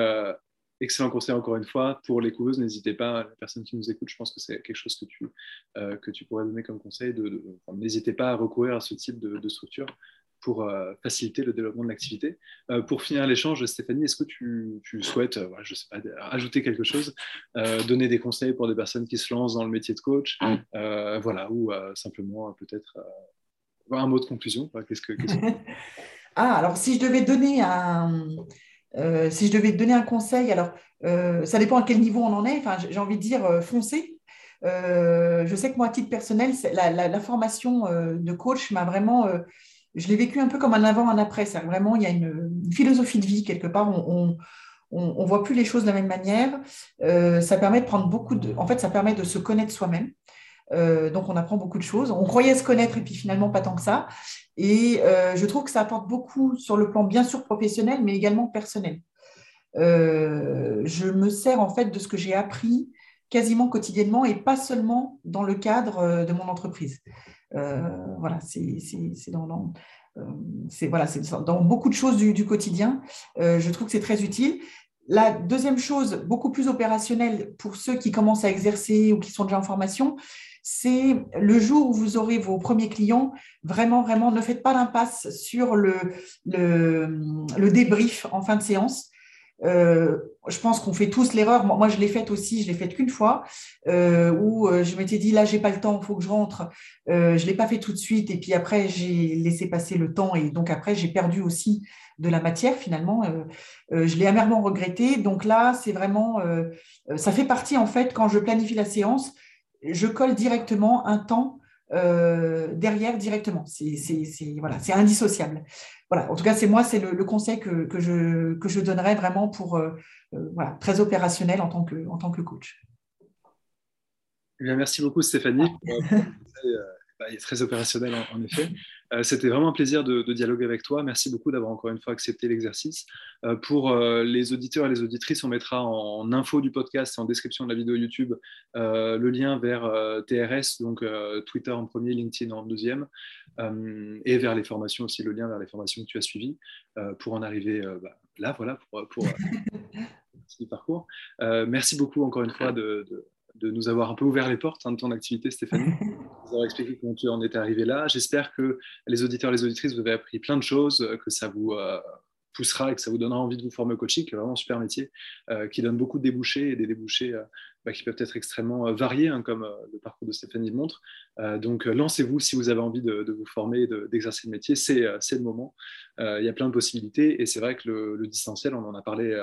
excellent conseil encore une fois. Pour les couveuses, n'hésitez pas, les personnes qui nous écoutent, je pense que c'est quelque chose que tu, que tu pourrais donner comme conseil. De, n'hésitez pas à recourir à ce type de, de structure pour euh, faciliter le développement de l'activité. Euh, pour finir l'échange, Stéphanie, est-ce que tu, souhaites, euh, je sais pas, ajouter quelque chose, donner des conseils pour des personnes qui se lancent dans le métier de coach, voilà, ou simplement peut-être un mot de conclusion Qu'est-ce que, Ah, alors si je devais donner un, si je devais donner un conseil, alors ça dépend à quel niveau on en est. Enfin, j'ai envie de dire foncez. je sais que moi, à titre personnel, la, la, formation de coach m'a vraiment je l'ai vécu un peu comme un avant, un après. C'est vraiment, il y a une, philosophie de vie quelque part. On, on, voit plus les choses de la même manière. Euh, ça permet de prendre beaucoup de. En fait, ça permet de se connaître soi-même. Euh, donc, on apprend beaucoup de choses. On croyait se connaître et puis finalement pas tant que ça. Et euh, je trouve que ça apporte beaucoup sur le plan bien sûr professionnel, mais également personnel. je me sers en fait de ce que j'ai appris quasiment quotidiennement et pas seulement dans le cadre de mon entreprise. Euh, voilà, c'est dans, euh, voilà, dans beaucoup de choses du, quotidien. Euh, je trouve que c'est très utile. La deuxième chose, beaucoup plus opérationnelle pour ceux qui commencent à exercer ou qui sont déjà en formation, c'est le jour où vous aurez vos premiers clients, vraiment, vraiment, ne faites pas l'impasse sur le, débrief en fin de séance. Euh, je pense qu'on fait tous l'erreur. Moi, je l'ai faite aussi, je l'ai faite qu'une fois, euh, où euh, je m'étais dit là, j'ai pas le temps, il faut que je rentre. je l'ai pas fait tout de suite, et puis après, j'ai laissé passer le temps, et donc après, j'ai perdu aussi de la matière finalement. je l'ai amèrement regretté. Donc là, c'est vraiment, ça fait partie en fait quand je planifie la séance, je colle directement un temps derrière directement. C'est voilà, indissociable voilà, en tout cas, c'est moi, c'est le, conseil que, je, que je donnerais vraiment pour euh, euh, voilà, très opérationnel en tant que, en tant que coach. Eh bien, merci beaucoup, Stéphanie. Bah, il est très opérationnel en, effet. Euh, c'était vraiment un plaisir de, dialoguer avec toi. Merci beaucoup d'avoir encore une fois accepté l'exercice. Euh, pour euh, les auditeurs et les auditrices, on mettra en, info du podcast et en description de la vidéo YouTube le lien vers TRS, donc Twitter en premier, LinkedIn en deuxième, et vers les formations aussi, le lien vers les formations que tu as suivies pour en arriver bah, là, voilà, pour, pour ce parcours. merci beaucoup encore une fois de de nous avoir un peu ouvert les portes hein, de ton activité, Stéphanie, de nous avoir expliqué comment tu en étais arrivé là. J'espère que les auditeurs et les auditrices, vous avez appris plein de choses, que ça vous, euh, poussera et que ça vous donnera envie de vous former au coaching, qui est vraiment un super métier, qui donne beaucoup de débouchés et des débouchés bah, qui peuvent être extrêmement variés, hein, comme le parcours de Stéphanie le montre. donc, lancez-vous si vous avez envie de, vous former, d'exercer le métier, c'est le moment. il y a plein de possibilités et c'est vrai que le, le, distanciel, on en a parlé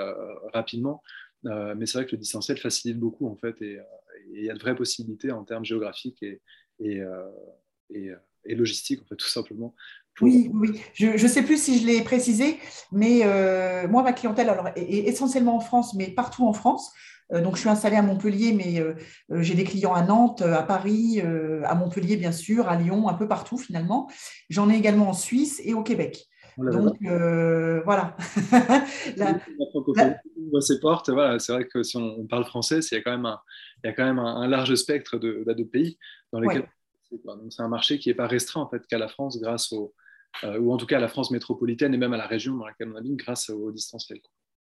rapidement, mais c'est vrai que le distanciel facilite beaucoup en fait et il y a de vraies possibilités en termes géographiques et, et, et, et logistiques, en fait, tout simplement, oui, oui. Je ne sais plus si je l'ai précisé, mais euh, moi, ma clientèle alors, est, essentiellement en France, mais partout en France. Euh, donc, je suis installée à Montpellier, mais euh, j'ai des clients à Nantes, à Paris, à Montpellier, bien sûr, à Lyon, un peu partout finalement. J'en ai également en Suisse et au Québec. Donc, voilà. la, ses portes. Voilà, c'est vrai que si on parle français, il y a quand même un, il y a quand même un, large spectre de, bah, de, pays dans lesquels c'est un marché qui n'est pas restreint en fait qu'à la France grâce au, euh, ou en tout cas à la France métropolitaine et même à la région dans laquelle on habite grâce au distanciel.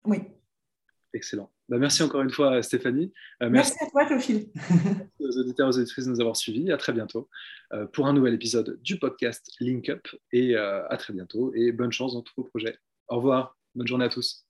Oui. Excellent. Bah, merci encore une fois, Stéphanie. Euh, merci. à toi, Théophile. aux auditeurs et aux auditrices de nous avoir suivis. À très bientôt euh, pour un nouvel épisode du podcast Link Up. Et à très bientôt. Et bonne chance dans tous vos projets. Au revoir. Bonne journée à tous.